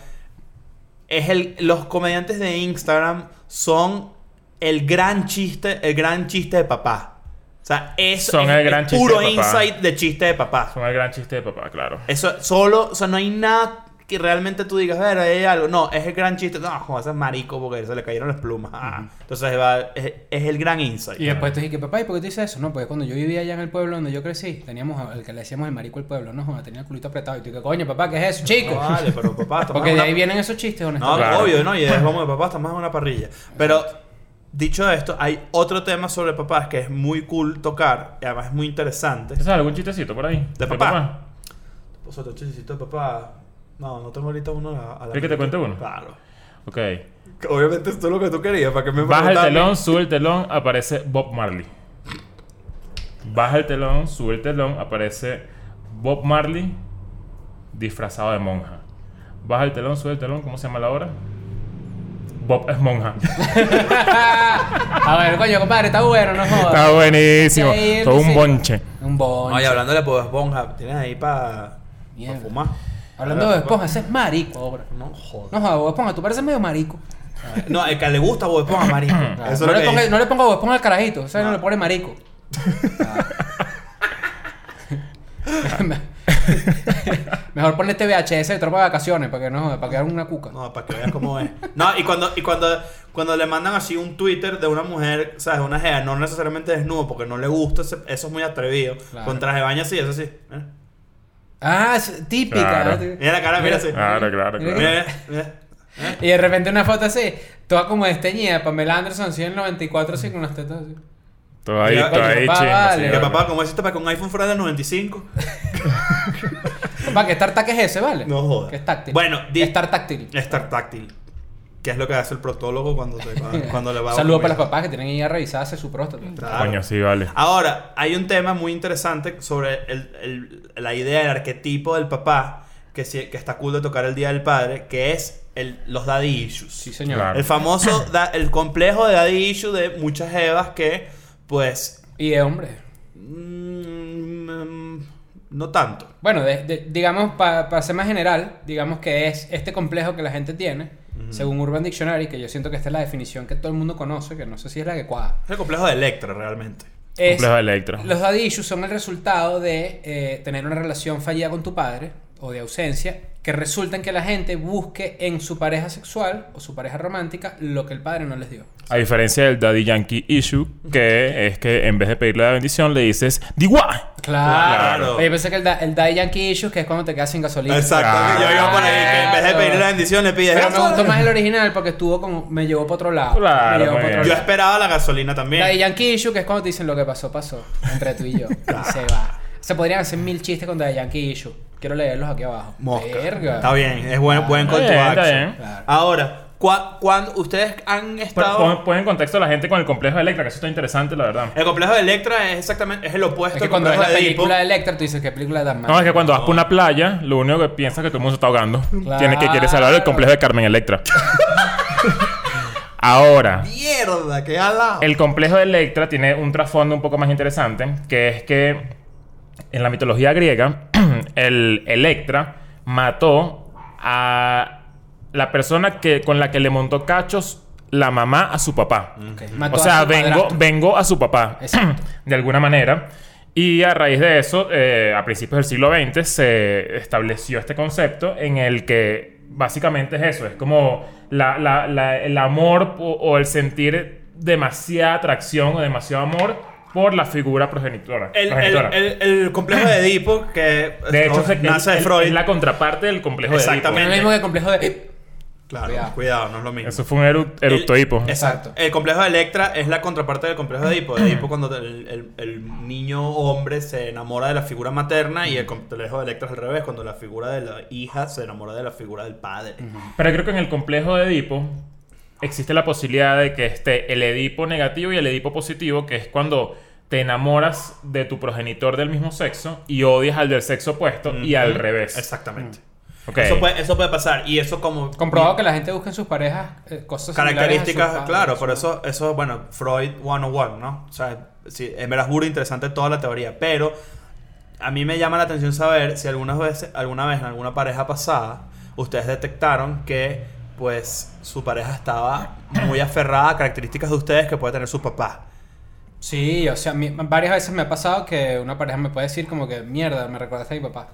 C: es el, los comediantes de Instagram son el gran chiste, el gran chiste de papá. O sea, eso
B: Son
C: es
B: el gran chiste
C: puro
B: de papá.
C: insight de chiste de papá.
B: Son el gran chiste de papá, claro.
C: Eso solo, o sea, no hay nada que realmente tú digas, ver, hay algo. No, es el gran chiste. No, joder, ese es marico porque se le cayeron las plumas. Ah, Entonces va, es, es el gran insight.
D: Y después te dije, papá, ¿y por qué tú dices eso? No, porque cuando yo vivía allá en el pueblo donde yo crecí, teníamos el que le decíamos el marico del pueblo, no, joder, tenía el culito apretado. Y tú, ¿qué coño, papá, qué es eso, chico?
C: No, vale, pero papá, estamos
D: porque
C: en
D: de
C: una-
D: ahí vienen esos chistes,
C: No,
D: honestamente.
C: Obvio, ¿no? Y es vamos de papá, estamos en una parrilla. Pero dicho esto, hay otro tema sobre papás que es muy cool tocar y además es muy interesante.
B: ¿Tienes algún chistecito por ahí?
C: ¿De papá? Pues otro chistecito de papá. No, no tengo ahorita uno a la. a la
B: ¿Quieres que te cuente uno?
C: Claro.
B: Ok.
C: Obviamente esto es lo que tú querías, para que me
B: Baja el telón, sube el telón, aparece Bob Marley. Baja el telón, sube el telón, aparece Bob Marley disfrazado de monja. Baja el telón, sube el telón, ¿cómo se llama la hora? Bob es monja.
D: a ver, coño, compadre, está bueno, no jodas.
B: Está buenísimo.
D: Sí,
B: Todo un
D: sí.
B: bonche.
D: Un bonche.
C: Oye, hablando de Bob Esponja, tienes ahí para fumar.
D: Hablando de esponja, ese es marico ahora.
C: No jodas.
D: No jodas, Bob Esponja, tú pareces medio marico.
C: No, el que le gusta Bob Esponja, marico.
D: Claro.
C: Eso es
D: no, le ponga, no le ponga Bob Esponja al carajito, o sea, no,
C: No.
D: le pone marico. Ah. Mejor ponle este VHS de tropa de vacaciones para que no para que haga una cuca.
C: No, para que veas cómo es. No, y cuando, y cuando, cuando le mandan así un Twitter de una mujer, ¿sabes? Una jea, no necesariamente desnudo, porque no le gusta, ese- eso es muy atrevido.
D: Claro.
C: Con traje de baño así, eso sí. Mira,
D: Ah, es típica.
B: Claro.
D: ¿no?
C: Mira la cara, mira así.
B: Claro, claro, claro.
C: Mira, mira.
D: Y de repente una foto así, toda como desteñida, Pamela Anderson así en el 94 así con las tetas así.
B: Todo ahí, todo ahí
D: papá, vale.
B: sí,
C: papá, como hiciste para que un iPhone fuera del 95.
D: Papá, ¿qué StarTAC es ese, vale?
C: No jodas.
D: Que es táctil.
C: Bueno, di-
D: Star táctil.
C: Star táctil. Que es lo que hace el protólogo cuando, te, cuando le va a
D: Saludos para los papás que tienen que ir a revisarse su próstata.
C: Claro.
B: Coño, sí, vale.
C: Ahora, hay un tema muy interesante sobre el- el- la idea, el arquetipo del papá, que, sí- que está cool de tocar el Día del Padre, que es el, los daddy issues.
D: Sí, señor.
B: Claro.
C: El famoso, da- el complejo de daddy issue de muchas evas que, pues,
D: Y de hombre.
C: mm, no tanto.
D: Bueno, de- de- digamos, para ser más general, digamos que es este complejo que la gente tiene, según Urban Dictionary, que yo siento que esta es la definición que todo el mundo conoce, que no sé si es la adecuada.
C: Es el complejo de Electra, realmente.
D: Es,
B: Complejo de Electra.
D: Los daddy issues son el resultado de eh, tener una relación fallida con tu padre o de ausencia, que resulta en que la gente busque en su pareja sexual o su pareja romántica lo que el padre no les dio.
B: A diferencia del Daddy Yankee issue, que es que en vez de pedirle la bendición le dices ¡Digua!
D: Claro.
C: Claro.
D: Oye, pensé que el, da- el daddy yankee issue, que es cuando te quedas sin gasolina.
C: Exacto. Yo iba por ahí que en vez de pedirle la bendición le pides
D: Pero me
C: gasolina.
D: gustó más el original porque estuvo como... Me llevó para otro lado.
B: Claro,
D: me llevó
B: muy
D: pa' otro
B: bien.
C: Yo
D: lado.
C: esperaba la gasolina también.
D: Daddy Yankee Issue, que es cuando te dicen lo que pasó, pasó. Entre tú y yo. y se va. Se podrían hacer mil chistes con Daddy Yankee Issue. Quiero leerlos aquí abajo.
C: Mosca.
D: Verga.
C: Está bien, es buen, buen call to action.
B: bien.
D: Claro.
C: Ahora, cuando ustedes han estado.
B: pon, pon en contexto a la gente con el complejo de Electra, que eso está interesante, la verdad.
C: El complejo de Electra es exactamente es el opuesto
D: Es que cuando ves la
C: de
D: película de Electra, tú dices, ¿qué película tan mala?
B: No, es que cuando vas por una playa, lo único que piensas es que todo el mundo se está ahogando.
D: Claro.
B: Tiene que quieres hablar del complejo de Carmen Electra. Ahora,
C: Mierda, qué alado.
B: el complejo de Electra tiene un trasfondo un poco más interesante, que es que en la mitología griega, el Electra mató a la persona que, con la que le montó cachos la mamá a su papá. O
D: a
B: sea,
D: su
B: vengo, vengo a su papá. De alguna manera. Y a raíz de eso, eh, a principios del siglo XX, se estableció este concepto en el que básicamente es eso. Es como la- la- la- el amor o, o el sentir demasiada atracción o demasiado amor por la figura progenitora.
C: El, el,
B: progenitora.
C: el- el complejo de Edipo, que
B: de hecho,
C: esto
B: se-
C: nace de
B: es-
C: Freud.
B: es la contraparte del complejo de Edipo.
C: Exactamente.
D: Bueno, lo mismo que el complejo de...
C: Claro,
D: Cuidado.
C: cuidado. no es lo mismo.
B: Eso fue un eru- eructo
C: El-
B: hipo.
C: Exacto. El complejo de Electra es la contraparte del complejo de Edipo. De Edipo cuando el, el- el niño hombre se enamora de la figura materna y el complejo de Electra es al revés, cuando la figura de la hija se enamora de la figura del padre.
B: Pero creo que en el complejo de Edipo existe la posibilidad de que esté el Edipo negativo y el Edipo positivo, que es cuando te enamoras de tu progenitor del mismo sexo y odias al del sexo opuesto y al revés.
C: Exactamente. Eso, puede, eso puede pasar. Y eso como...
D: Comprobado que la gente busca en sus parejas eh, cosas
C: características,
D: sus
C: claro, por eso, eso, bueno, Freud 101, ¿no? O sea, sí, en verdad es muy interesante toda la teoría, pero a mí me llama la atención saber si algunas veces, alguna vez en alguna pareja pasada, ustedes detectaron que, pues, su pareja estaba muy aferrada a características de ustedes que puede tener su papá.
D: Sí, o sea, mi- varias veces me ha pasado que una pareja me puede decir como que, mierda, me recordaste a mi papá.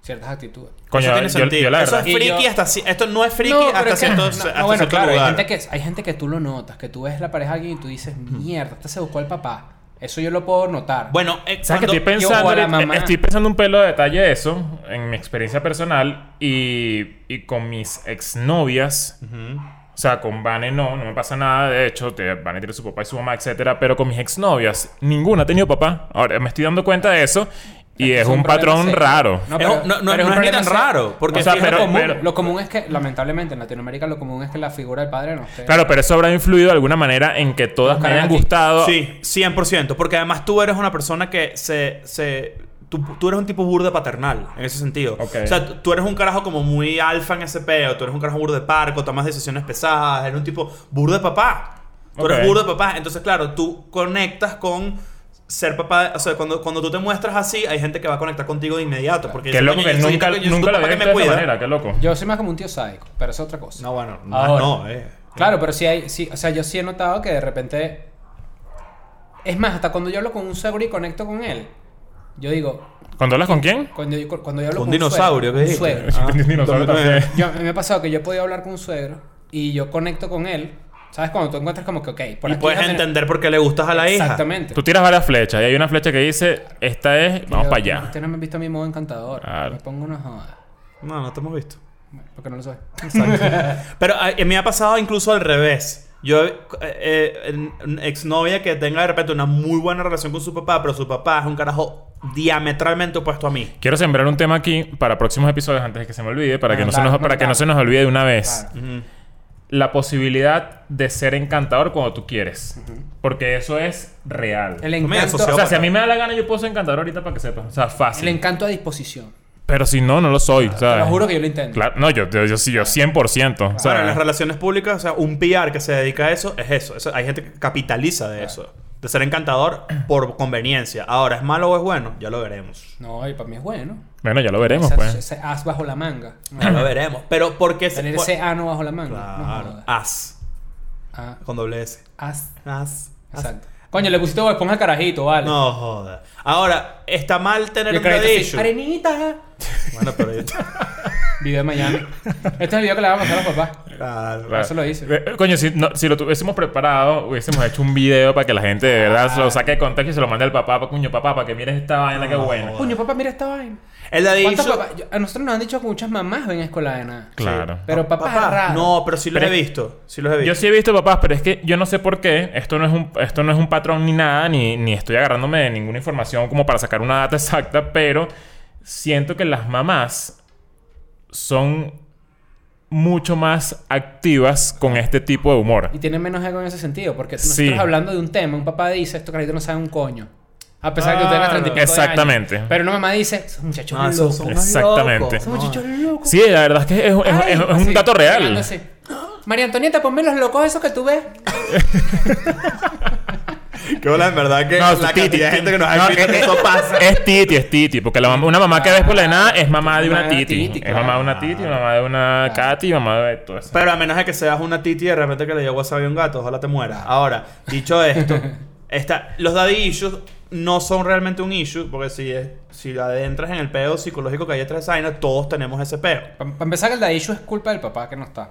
D: Ciertas actitudes.
B: Coño,
C: eso tiene
B: yo-
C: sentido.
B: yo la
C: eso es friki
D: yo-
C: hasta esto no es friki
D: No,
C: hasta
D: es que-
C: cierto,
D: no, no, bueno, claro, hay
C: lugar.
D: gente, que, hay gente que tú lo notas, que tú ves la pareja de alguien y tú dices, mierda, este se buscó el papá. Eso yo lo puedo notar.
C: Bueno, eh,
B: ¿Sabes que estoy pensando?
D: o a la
B: ahorita-
D: mamá.
B: Estoy pensando un pelo de detalle de eso en mi experiencia personal y, y con mis exnovias.
C: Ujú.
B: O sea, con Vane no, no me pasa nada. De hecho, te- Vane tiene su papá y su mamá, etcétera. Pero con mis exnovias, ninguna ha tenido papá. Ahora me estoy dando cuenta de eso y es,
D: Es
B: un, patrón
D: serio.
B: raro.
D: No,
C: Es
D: pero-
C: no- no-
D: pero
C: no
D: un
C: es ni tan raro, porque
B: O sea,
C: si es
B: pero-
D: lo, común,
B: pero-
D: lo común es que, lamentablemente, en Latinoamérica lo común es que la figura del padre no esté.
B: Claro, pero eso habrá influido de alguna manera en que todas me hayan gustado.
C: Sí, 100%. Porque además tú eres una persona que se... se tú, tú eres un tipo burda paternal, en ese sentido. O sea, tú- eres un carajo como muy alfa en ese peo. Tú eres un carajo burda de parco, tomas decisiones pesadas. Eres un tipo burda de papá. Tú eres burda de papá. Entonces, claro, tú conectas con ser papá. O sea, cuando, cuando tú te muestras así, hay gente que va a conectar contigo de inmediato. Porque
B: Qué loco
C: "Coño,
B: que nunca, nunca lo
C: papá
B: había visto
C: me
B: de esa
C: cuida".
B: manera. Qué loco.
D: Yo soy más como un tío sádico, pero es otra cosa.
C: No, bueno, no,
D: Ahora.
C: no, eh.
D: Claro, pero sí hay, sí, o sea, yo sí he notado que de repente. Es más, hasta cuando yo hablo con un suegro y conecto con él, yo digo,
B: ¿Cuando hablas con quién?
D: cuando yo, cuando yo hablo
C: Un
D: con
C: dinosaurio,
D: un
C: ¿qué
D: suegro,
C: dijiste?
D: un suegro.
C: Ah,
B: Un dinosaurio
C: también.
D: Yo, me ha pasado que yo he podido hablar con un suegro y yo conecto con él. ¿Sabes? Cuando tú encuentras como que, ok, por
C: Y
D: aquí
C: puedes entender por qué le gustas a la hija.
D: Exactamente.
B: Tú tiras varias flechas y hay una flecha que dice, esta es, vamos para allá.
D: Usted no me ha visto a mi modo encantador.
B: Claro.
D: Me pongo una joda.
C: No, no te hemos visto.
D: Porque no lo soy.
C: Pero a, a mí me ha pasado incluso al revés. Yo, eh, eh, en- en exnovia que tenga de repente una muy buena relación con su papá, pero su papá es un carajo diametralmente opuesto a mí.
B: Quiero sembrar un tema aquí para próximos episodios antes de que se me olvide, para, que,
D: Ah,
B: no se
D: claro,
B: nos,
D: no,
B: para que no
D: claro.
B: se nos olvide de una vez.
D: Claro.
C: Ujú.
B: La posibilidad de ser encantador cuando tú quieres. Porque eso es real.
D: El encanto,
B: O sea, si a mí me da la gana, yo puedo ser encantador ahorita para que sepas. O sea,
D: el
B: fácil.
D: encanto a disposición.
B: Pero si no, no lo soy.
D: Te
B: ¿sabes?
D: lo juro que yo lo intento.
B: Claro, no, yo, yo, yo sí, yo 100%. O sea,
C: Bueno, en las relaciones públicas, o sea, un PR que se dedica a eso es eso. Eso- hay gente que capitaliza de eso. De ser encantador por conveniencia. Ahora, ¿es malo o es bueno? Ya lo veremos.
D: No, y para mí es bueno.
B: Bueno, ya lo veremos,
D: Ese,
B: pues.
D: ese as bajo la manga.
C: Ya lo veremos. Pero ¿por qué
D: Tener
C: por-
D: ese ano bajo la manga.
C: Claro. As.
D: Ah,
C: Con doble S.
D: as.
C: As. As.
D: Exacto. Coño, le pusiste Esponja al carajito, vale.
C: No joda. Ahora, ¿está mal tener un?
D: Arenita.
C: Bueno, pero yo...
D: Video de Miami. Este es el video que le vamos a hacer a los papás.
C: Claro.
B: Claro.
D: Eso lo hice.
B: Eh, Coño, si, no- si lo tuviésemos preparado, hubiésemos hecho un video para que la gente de verdad se lo saque de contexto y se lo mande al papá. Pa, coño, papá, para que mires esta vaina, qué
C: No,
B: buena.
C: joder.
D: Coño, papá, mira esta vaina.
C: El daddy
D: ¿Cuántos
C: issue...
D: papás? Yo- A nosotros nos han dicho que muchas mamás ven escuela de nada.
B: Claro.
D: Pero papá, es raro.
C: No, pero sí los
B: Pero
C: he visto. Sí los he visto.
B: Yo sí he visto papás, pero es que yo no sé por qué. Esto no es un, esto no es un patrón ni nada, ni, ni estoy agarrándome de ninguna información como para sacar una data exacta, pero siento que las mamás son mucho más activas con este tipo de humor.
D: Y tienen menos ego en ese sentido. Porque nosotros
B: Sí.
D: hablando de un tema, un papá dice, estos carajitos no saben un coño. A pesar de que tú tengas
C: Claro.
D: 30 y pico de
B: Exactamente.
D: años. Pero una mamá dice, esos muchachos
C: No,
D: locos.
C: son unos
B: Exactamente.
C: locos.
D: Esos muchachos locos.
B: Sí, la verdad es que es, es-
D: Ay,
B: es- es un
D: así,
B: dato real.
D: mirándose. María Antonieta, ponme los locos esos que tú ves.
C: Qué bola, en verdad que
B: No,
C: la
B: Titi,
C: cantidad de gente que nos ha
B: no,
C: escrito que
B: es-
C: eso pasa.
B: Es Titi, es Titi. Porque la mamá- una mamá que ves por la de nada es mamá de
D: Mamá
B: una
D: de una
B: Titi. Es mamá de una Titi, mamá de una
D: Claro.
B: Katy, mamá de todo eso.
C: Pero a menos de que seas una titi y de repente que le dio WhatsApp a un gato, ojalá te mueras. Ahora, dicho esto, esta, los daddy issues no son realmente un issue, porque si, es- si adentras en el peo psicológico que hay detrás de esa vaina, todos tenemos ese peo.
D: Para empezar, que el daddy issue es culpa del papá que no está.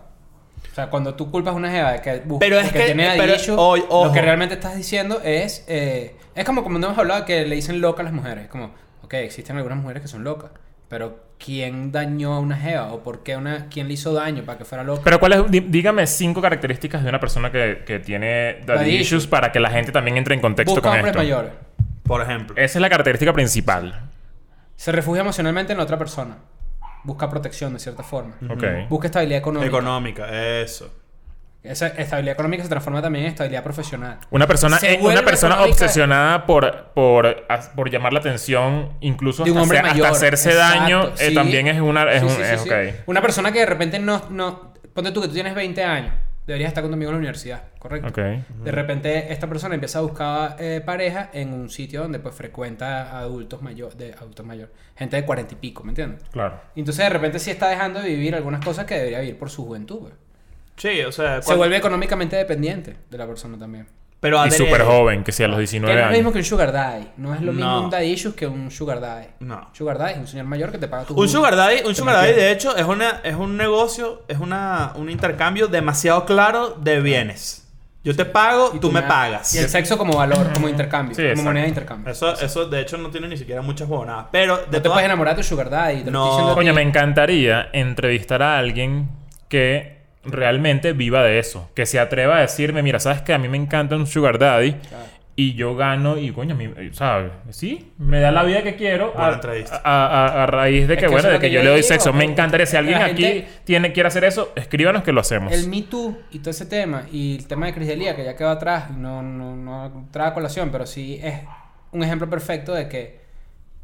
D: O sea, cuando tú culpas a una jeva de que busca
C: Pero es que-
D: tiene daddy
C: pero,
D: issue,
C: oy-
D: lo que realmente estás diciendo es... eh, es como cuando hemos hablado que le dicen loca a las mujeres. Es como, ok, existen algunas mujeres que son locas. Pero ¿quién dañó a una jeva? ¿O por qué una... ¿Quién le hizo daño para que fuera loca?
B: Pero ¿cuáles? Dí- Dígame cinco características de una persona que, que tiene daddy
D: Daddy
B: issues
D: issues.
B: para que la gente también entre en contexto
D: Busca
B: con
D: hombres
B: esto.
D: mayores.
C: Por ejemplo.
B: Esa es la característica principal.
D: Se refugia emocionalmente en la otra persona. Busca protección de cierta forma.
B: Ok.
D: Busca estabilidad económica.
C: Económica, eso.
D: Esa estabilidad económica se transforma también en estabilidad profesional.
B: Una persona, eh, una persona obsesionada por, por, por llamar la atención, incluso
D: de un
B: hasta, hacerse
D: Exacto,
B: daño, eh,
D: sí.
B: también es una... Es
D: Sí,
B: un,
D: sí, sí,
B: es
D: sí.
B: ok.
D: Una persona que de repente no, no... Ponte tú que tú tienes 20 años. Deberías estar conmigo en la universidad, ¿correcto? De repente esta persona empieza a buscar eh, pareja en un sitio donde pues frecuenta a adultos mayores, de adultos mayores, gente de cuarenta y pico, ¿me entiendes?
B: Claro.
D: Entonces de repente sí está dejando de vivir algunas cosas que debería vivir por su juventud. güey.
C: Sí, o sea...
D: Se vuelve económicamente dependiente de la persona también.
C: Pero
B: Y súper joven, que sea a los
D: Que
B: 19
D: no es lo mismo que un sugar daddy. No es lo mismo
C: No.
D: un daddy issues que un sugar daddy.
C: No.
D: Sugar daddy es un señor mayor que te paga tu
C: Un sugar daddy, un sugar daddy de hecho es una es un negocio, es una un intercambio demasiado claro de bienes. Yo te pago,
D: Y
C: tú me pagas.
D: Y el sexo como valor, como intercambio.
B: Sí,
D: como
B: exacto.
D: moneda de intercambio.
C: Eso eso de hecho no tiene ni siquiera muchas huevonadas, pero de
D: no te
C: todas-
D: puedes enamorar de tu sugar daddy. Te lo
C: No.
B: Coño, me encantaría entrevistar a alguien que realmente viva de eso. Que se atreva a decirme, mira, ¿sabes qué? A mí me encanta un sugar daddy.
D: Claro.
B: Y yo gano y, coño, a mí, ¿sabes? Sí, me da la vida que quiero a,
C: Buena entrevista.
B: a- a- a raíz de
D: Es
B: que,
D: que
B: bueno, de que
D: que
B: yo
D: yo
B: le doy
D: digo,
B: sexo. Me
D: que
B: encantaría. Si alguien aquí
D: gente-
B: tiene, quiere hacer eso, escríbanos que lo hacemos.
D: El Me Too y todo ese tema, y el tema de Cris Delia, que ya quedó atrás, y no, no, no trae a colación, pero sí es un ejemplo perfecto de que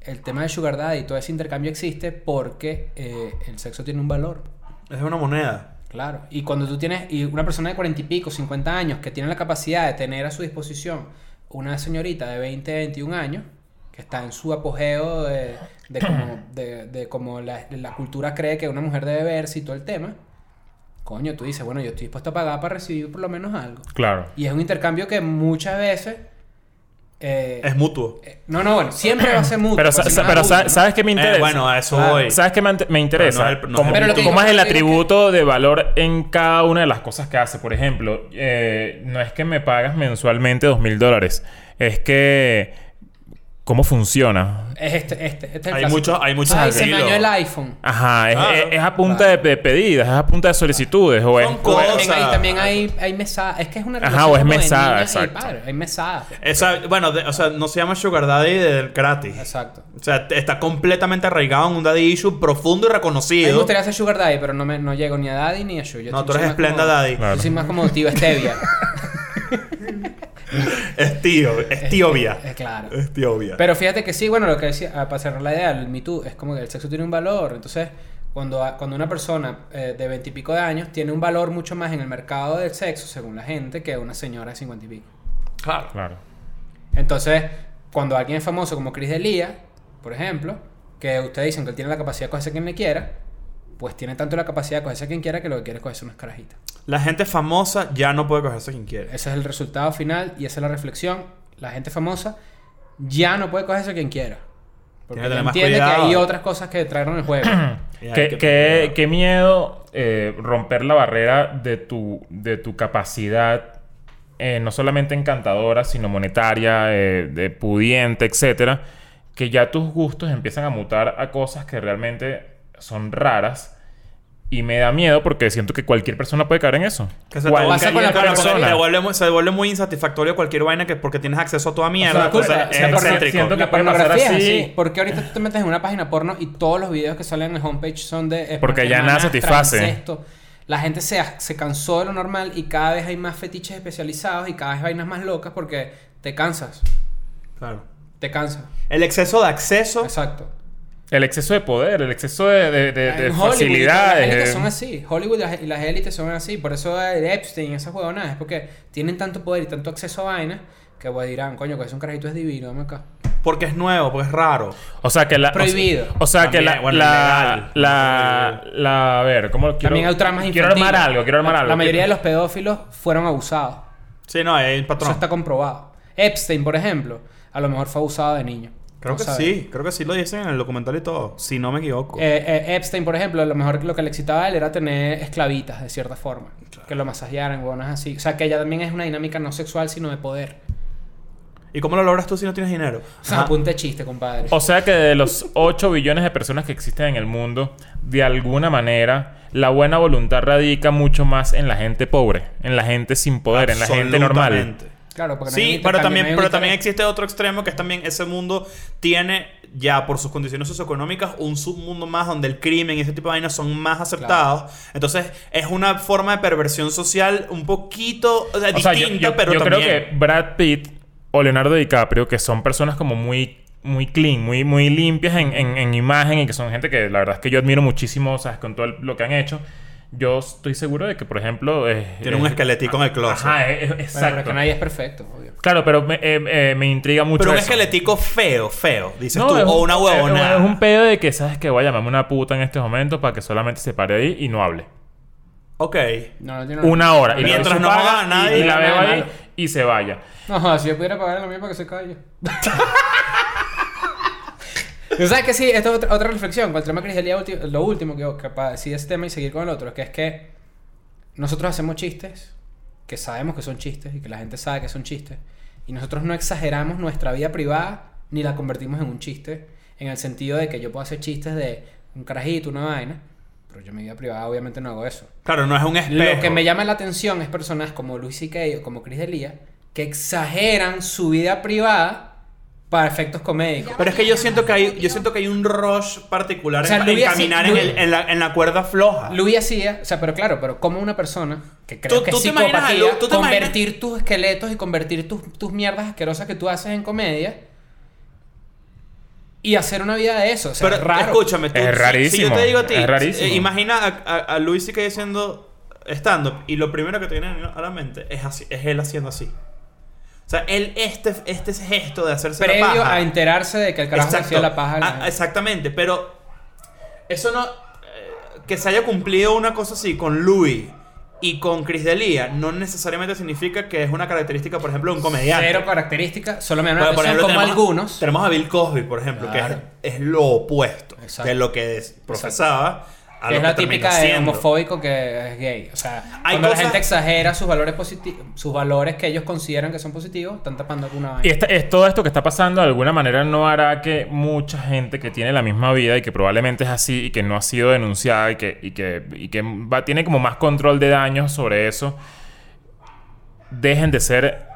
D: el tema de Sugar Daddy y todo ese intercambio existe porque eh, el sexo tiene un valor.
C: es una moneda.
D: Claro. Y cuando tú tienes, y una persona de 40 y pico, 50 años, que tiene la capacidad de tener a su disposición una señorita de 20, 21 años, que está en su apogeo de, de como, de, de como la, la cultura cree que una mujer debe verse y todo el tema, coño, tú dices, bueno, yo estoy dispuesto a pagar para recibir por lo menos algo.
B: Claro.
D: Y es un intercambio que muchas veces... eh,
C: Es mutuo.
D: eh, no, no, bueno, siempre va a ser mutuo.
B: Pero, sa- pero
D: adulto,
B: sa-
D: ¿no?
B: ¿sabes qué me interesa?
C: Eh, bueno, a eso
D: Claro.
C: voy.
B: ¿Sabes qué me, interesa?
C: No es el- no es
B: ¿Cómo, es el
D: que
B: atributo de valor en cada una de las cosas que hace? Por ejemplo, eh, no es que me pagas mensualmente dos mil dólares. Es que... ¿Cómo funciona?
D: Es este, este, este es el
C: Hay muchos- hay muchos
D: Ay, se me dañó el iPhone.
B: Ajá, es, es a punta de, de pedidas, es a punta de solicitudes. O es,
C: Son
B: es-
C: cosas.
D: También hay, también hay, hay mesada. Es que es una
B: Ajá,
D: relación
B: o es mesada, exacto.
D: padre. Hay mesada.
C: Esa, bueno, de- o sea, no se llama sugar daddy del gratis.
D: Exacto.
C: O sea, está completamente arraigado en un daddy issue profundo y
D: A mí me
C: reconocido.
D: gustaría ser Sugar Daddy, pero no, me, no llego ni a Daddy ni a Sugar.
C: No, tú eres Splenda
D: como-
C: Daddy.
B: Claro.
D: Yo soy más como tío Stevia.
C: Es tío, es.
D: Es claro.
C: Es tiobia.
D: Pero fíjate que sí, bueno, lo que decía, ah, para cerrar la idea, el Me Too es como que el sexo tiene un valor. Entonces, cuando, cuando una persona eh, de 20 y pico de años tiene un valor mucho más en el mercado del sexo, según la gente, que una señora de 50 y pico.
C: Claro.
B: Claro.
D: Entonces, cuando alguien es famoso como Chris D'Elia, por ejemplo, que ustedes dicen que él tiene la capacidad de cogerse a quien le quiera, pues tiene tanto la capacidad de cogerse a quien quiera que lo que quiere es cogerse unas carajitas.
C: La gente famosa ya no puede cogerse a quien quiere.
D: Ese es el resultado final y esa es la reflexión. La gente famosa ya no puede cogerse a quien quiera. Porque entiende que hay otras cosas que trajeron el juego.
C: Y hay
B: Qué,
C: que-
B: qué- qué miedo eh, romper la barrera de tu, de tu capacidad, eh, no solamente encantadora, sino monetaria, eh, de pudiente, etcétera, que ya tus gustos empiezan a mutar a cosas que realmente son raras. Y me da miedo porque siento que cualquier persona puede caer en eso.
C: Que se
D: pasa con la
B: persona.
C: Se vuelve, muy, se vuelve muy insatisfactorio cualquier vaina que porque tienes acceso a toda mierda.
D: O sea,
C: es
D: o sea, porque
C: excéntrico.
B: siento que
D: La
B: puede pasar
D: pornografía es
B: así.
D: así. Porque ahorita tú te metes en una página porno y todos los videos que salen en el homepage son de...
B: Porque ya nada satisface.
D: La gente se, se cansó de lo normal y cada vez hay más fetiches especializados y cada vez vainas más locas porque te cansas.
C: Claro.
D: Te cansas.
C: El exceso de acceso.
D: Exacto.
B: El exceso de poder, el exceso de, de- de- de
D: En Hollywood,
B: facilidades.
D: Las élites
B: eh.
D: son así. Hollywood y las- y las élites son así. Por eso el Epstein, esas huevonadas, es porque tienen tanto poder y tanto acceso a vainas que pues, dirán, coño, que es un carajito es divino, dame acá.
C: Porque es nuevo, porque es raro.
B: O sea que la.
D: Prohibido.
B: O sea, que la.
C: Bueno,
B: la, la, la- A ver, ¿cómo quiero.
D: También hay tramas
B: Quiero armar algo, quiero armar
D: La-
B: algo.
D: La mayoría de los pedófilos fueron abusados.
C: Sí, no, hay el
D: Eso está comprobado. Epstein, por ejemplo, a lo mejor fue abusado de niño.
C: Creo que
D: sabe.
C: sí. Creo que sí lo dicen en el documental y todo. Si no me equivoco.
D: Eh, eh, Epstein, por ejemplo, a lo mejor lo que le excitaba a él era tener esclavitas, de cierta forma. Que lo masajearan, huevonas así. O sea, que ella también es una dinámica no sexual, sino de poder.
C: ¿Y cómo lo logras tú si no tienes dinero?
D: O sea, apunte de chiste, compadre.
B: O sea que de los 8 billones de personas que existen en el mundo, de alguna manera, la buena voluntad radica mucho más en la gente pobre, en la gente sin poder, en la gente normal.
D: Claro, porque no hay
C: Sí,
D: un
C: pero también,
D: no
C: pero también existe otro extremo que es también ese mundo tiene ya por sus condiciones socioeconómicas un submundo más donde el crimen y ese tipo de vainas son más aceptados. Entonces es una forma de perversión social un poquito o sea,
B: O sea,
C: distinta,
B: yo, yo-
C: pero
B: yo
C: también.
B: creo que Brad Pitt o Leonardo DiCaprio, que son personas como muy, muy clean, muy, muy limpias en, en- en imagen y que son gente que la verdad es que yo admiro muchísimo, o sea, con todo el- lo que han hecho. Yo estoy seguro de que, por ejemplo... eh,
C: Tiene un
B: eh,
C: esqueletico en el closet.
B: Ajá, eh, eh,
D: Bueno, pero
B: exacto.
D: que nadie es perfecto, obvio.
B: Claro, pero me, eh, eh, me intriga mucho
C: pero un
B: eso.
C: esqueletico feo, feo, dices
B: No,
C: tú. O
B: un-
C: una huevona.
B: Es un pedo de que, ¿sabes que Voy a llamarme una puta en este momento para que solamente se pare ahí y no hable.
C: Ok.
D: No, no tiene
B: Una hora.
C: Y mientras no
B: paga
C: a nadie,
B: y, y la veo ahí y se vaya.
D: No, si yo pudiera pagar lo mismo para que se calle. ¿Tú sabes que sí? Esto es otra, otra reflexión. Con el tema D'Elia, ulti- lo último que, que para decir este tema y seguir con el otro, que es que nosotros hacemos chistes, que sabemos que son chistes y que la gente sabe que son chistes, y nosotros no exageramos nuestra vida privada ni la convertimos en un chiste, en el sentido de que yo puedo hacer chistes de un carajito, una vaina, pero yo en mi vida privada obviamente no hago eso.
C: Claro, no es un espejo.
D: Lo que me llama la atención es personas como Luis C.K. o como Chris D'Elia que exageran su vida privada para efectos comédicos.
C: Pero es que yo siento que hay, yo siento que hay un rush particular
D: O sea,
C: en, en caminar en,
D: Louis-
C: el- en la, en la cuerda floja.
D: Louis hacía, o sea, pero claro, pero como una persona que creo
C: Tú-
D: que
C: tú
D: es
C: imaginas
D: psicopatía,
C: Lu- tú
D: convertir tus esqueletos y convertir tus, tus mierdas asquerosas que tú haces en comedia y hacer una vida de eso. O sea,
C: Pero
D: es raro.
C: escúchame, tú,
B: Es
C: si- Si,
B: rarísimo,
C: yo te digo a ti,
B: es rarísimo.
C: eh, imagina a, a, a Luis que haciendo stand-up y lo primero que te viene a la mente es, así, es él haciendo así. O sea, él, este, este gesto de hacerse la
D: Previo
C: paja.
D: a enterarse de que el carajo
C: Exacto.
D: hacía la paja. la
C: Ah, exactamente, pero eso no. eh, que se haya cumplido una cosa así con Louis y con Chris D'Elia no necesariamente significa que es una característica, por ejemplo, de un comediante.
D: Cero características, solo me llama la
C: Bueno, por ejemplo,
D: como
C: tenemos,
D: algunos.
C: Tenemos a Bill Cosby, por ejemplo,
D: Claro.
C: que es, es lo opuesto
D: Exacto.
C: de lo que es- profesaba. A
D: que
C: lo
D: es la
C: que
D: típica de homofóbico que es gay. O sea,
C: Hay
D: cuando
C: cosas-
D: la gente exagera sus valores positivos, sus valores que ellos consideran que son positivos, están tapando alguna vaina.
B: Y esta- es, todo esto que está pasando de alguna manera no hará que mucha gente que tiene la misma vida y que probablemente es así y que no ha sido denunciada y que, y que, y que va, tiene como más control de daños sobre eso, dejen de ser,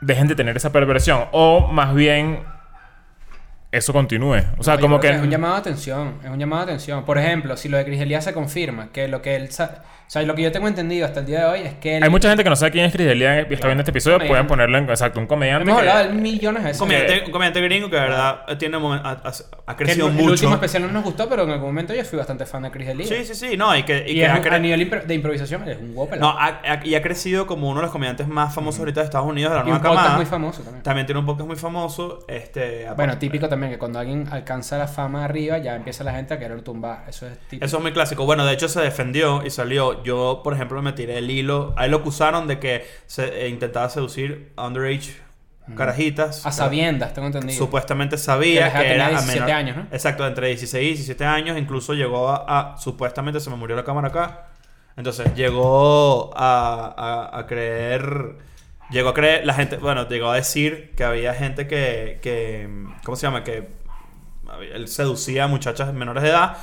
B: dejen de tener esa perversión. O más bien eso continúe. O sea,
D: No,
B: como que...
D: Es un llamado de atención. Es un llamado de atención. Por ejemplo, si lo de Chris Elías se confirma, que lo que él... sa- O sea, lo que yo tengo entendido hasta el día de hoy es que él...
B: Hay mucha gente que no sabe quién es Chris D'Elia y está viendo este episodio.
D: Comediante.
B: Pueden ponerlo en... Exacto, un comediante.
D: Hemos
B: que-
D: hablado de millones de veces.
C: Un comediante, un comediante gringo que de verdad tiene momen- ha, ha- ha
D: el,
C: crecido
D: el
C: mucho.
D: último especial no nos gustó, pero en algún momento yo fui bastante fan de Chris Elías.
C: Sí, sí, sí, no, y que, y
D: Y,
C: que
D: es
C: ha
D: un-
C: cre-
D: a nivel impro- de improvisación es un pelado.
C: no, ha- ha- y ha crecido como uno de los comediantes más famosos ahorita de Estados Unidos de la
D: y un
C: nueva
D: podcast
C: camada.
D: muy famoso también.
C: También tiene un podcast muy famoso. Este,
D: Bueno, típico también que cuando alguien alcanza la fama arriba, ya empieza la gente a querer tumbar. Eso es típico.
C: Eso es muy clásico. Bueno, de hecho se defendió y salió. Yo, por ejemplo, me tiré el hilo. A él lo acusaron de que se, eh, intentaba seducir underage carajitas.
D: A sabiendas, tengo entendido.
C: Supuestamente sabía que, era a
D: 17
C: menor-
D: años, ¿no?
C: Exacto, entre 16 y 17 años. Incluso llegó a, a- Supuestamente se me murió la cámara acá. Entonces llegó a, a, a creer. Llegó a creer. La gente. Bueno, llegó a decir que había gente que. que ¿Cómo se llama? Que. Él seducía a muchachas menores de edad.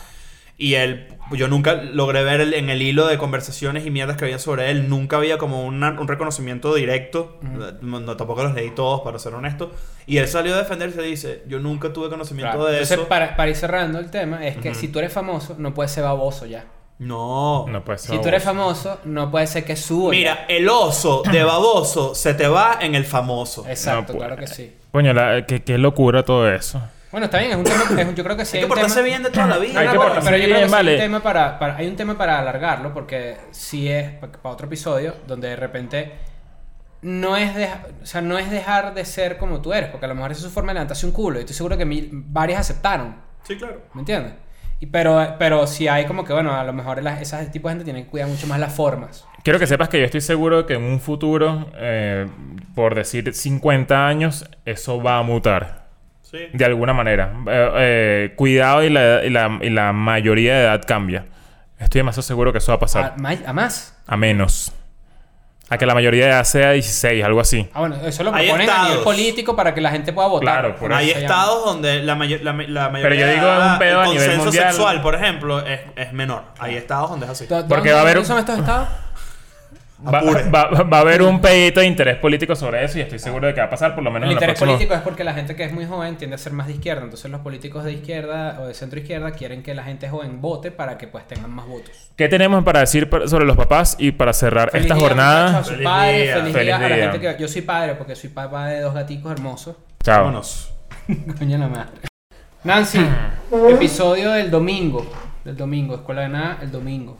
C: Y él, yo nunca logré ver el- en el hilo de conversaciones y mierdas que había sobre él, nunca había como una- un reconocimiento directo. no, no, tampoco los leí todos, para ser honesto. Y él salió a defenderse y dice, yo nunca tuve conocimiento
D: Claro.
C: de
D: Entonces,
C: eso.
D: Para, para ir cerrando el tema, es que si tú eres famoso, no puedes ser baboso ya.
C: No.
B: No puede ser.
D: Si tú eres famoso, no puede ser que suba.
C: Mira, el oso de baboso se te va en el famoso.
D: Exacto,
B: No
D: claro que sí.
B: Coño, la- qué, qué locura todo eso.
D: Bueno, está bien, es un tema. es un- yo creo que sí
C: Hay
D: hay
C: que
D: un
C: portarse
D: tema.
C: bien de toda la vida.
B: Hay que portarse
D: Pero yo creo que
B: bien,
D: sí hay
B: vale.
D: un tema para, para- hay un tema para alargarlo porque sí es pa- para otro episodio donde de repente no es deja- o sea, no es dejar de ser como tú eres, porque a lo mejor esa es su forma de levantarse un culo y estoy seguro que mil, varias aceptaron,
C: Sí, claro.
D: ¿me entiendes? Y pero pero si hay como que bueno, a lo mejor las, esas tipo de gente tienen que cuidar mucho más las formas.
B: Quiero que sepas que yo estoy seguro que en un futuro, eh, por decir 50 años, eso va a mutar.
C: Sí.
B: De alguna manera. Eh, eh, cuidado y la, y, la, y la mayoría de edad cambia. Estoy demasiado seguro que eso va a pasar.
D: a más.
B: A menos. A que la mayoría de edad sea 16, algo así.
D: Ah, bueno, eso lo proponen a nivel político para que la gente pueda votar.
B: Claro, por
C: Hay
D: eso
C: estados donde la, mayo- la, la mayoría
B: yo digo
C: de edad,
B: un pedo
C: el
B: a nivel
C: consenso
B: mundial.
C: sexual, por ejemplo, es, es menor. Hay estados donde es así.
D: ¿Dó-
B: Porque
D: dónde-
B: va a haber
D: dónde son estos estados?
B: Va,
C: Apure.
B: va- va a haber un pedito de interés político sobre eso y estoy seguro de que va a pasar por lo menos
D: El
B: en
D: interés
B: próximos...
D: político es porque la gente que es muy joven tiende a ser más de izquierda. Entonces los políticos de izquierda o de centro izquierda quieren que la gente joven vote para que pues tengan más votos.
B: ¿Qué tenemos para decir sobre los papás y para cerrar
D: Feliz
B: esta
D: día,
B: jornada?
D: muchachos, a sus
C: Feliz
D: padres,
C: día.
D: feliz,
B: Feliz
D: día a la gente que... Yo soy padre porque soy papá de dos gaticos hermosos.
B: Chao.
C: Vámonos.
D: Coño la madre. Nancy, episodio del domingo. Del domingo, Escuela de Nada, el domingo.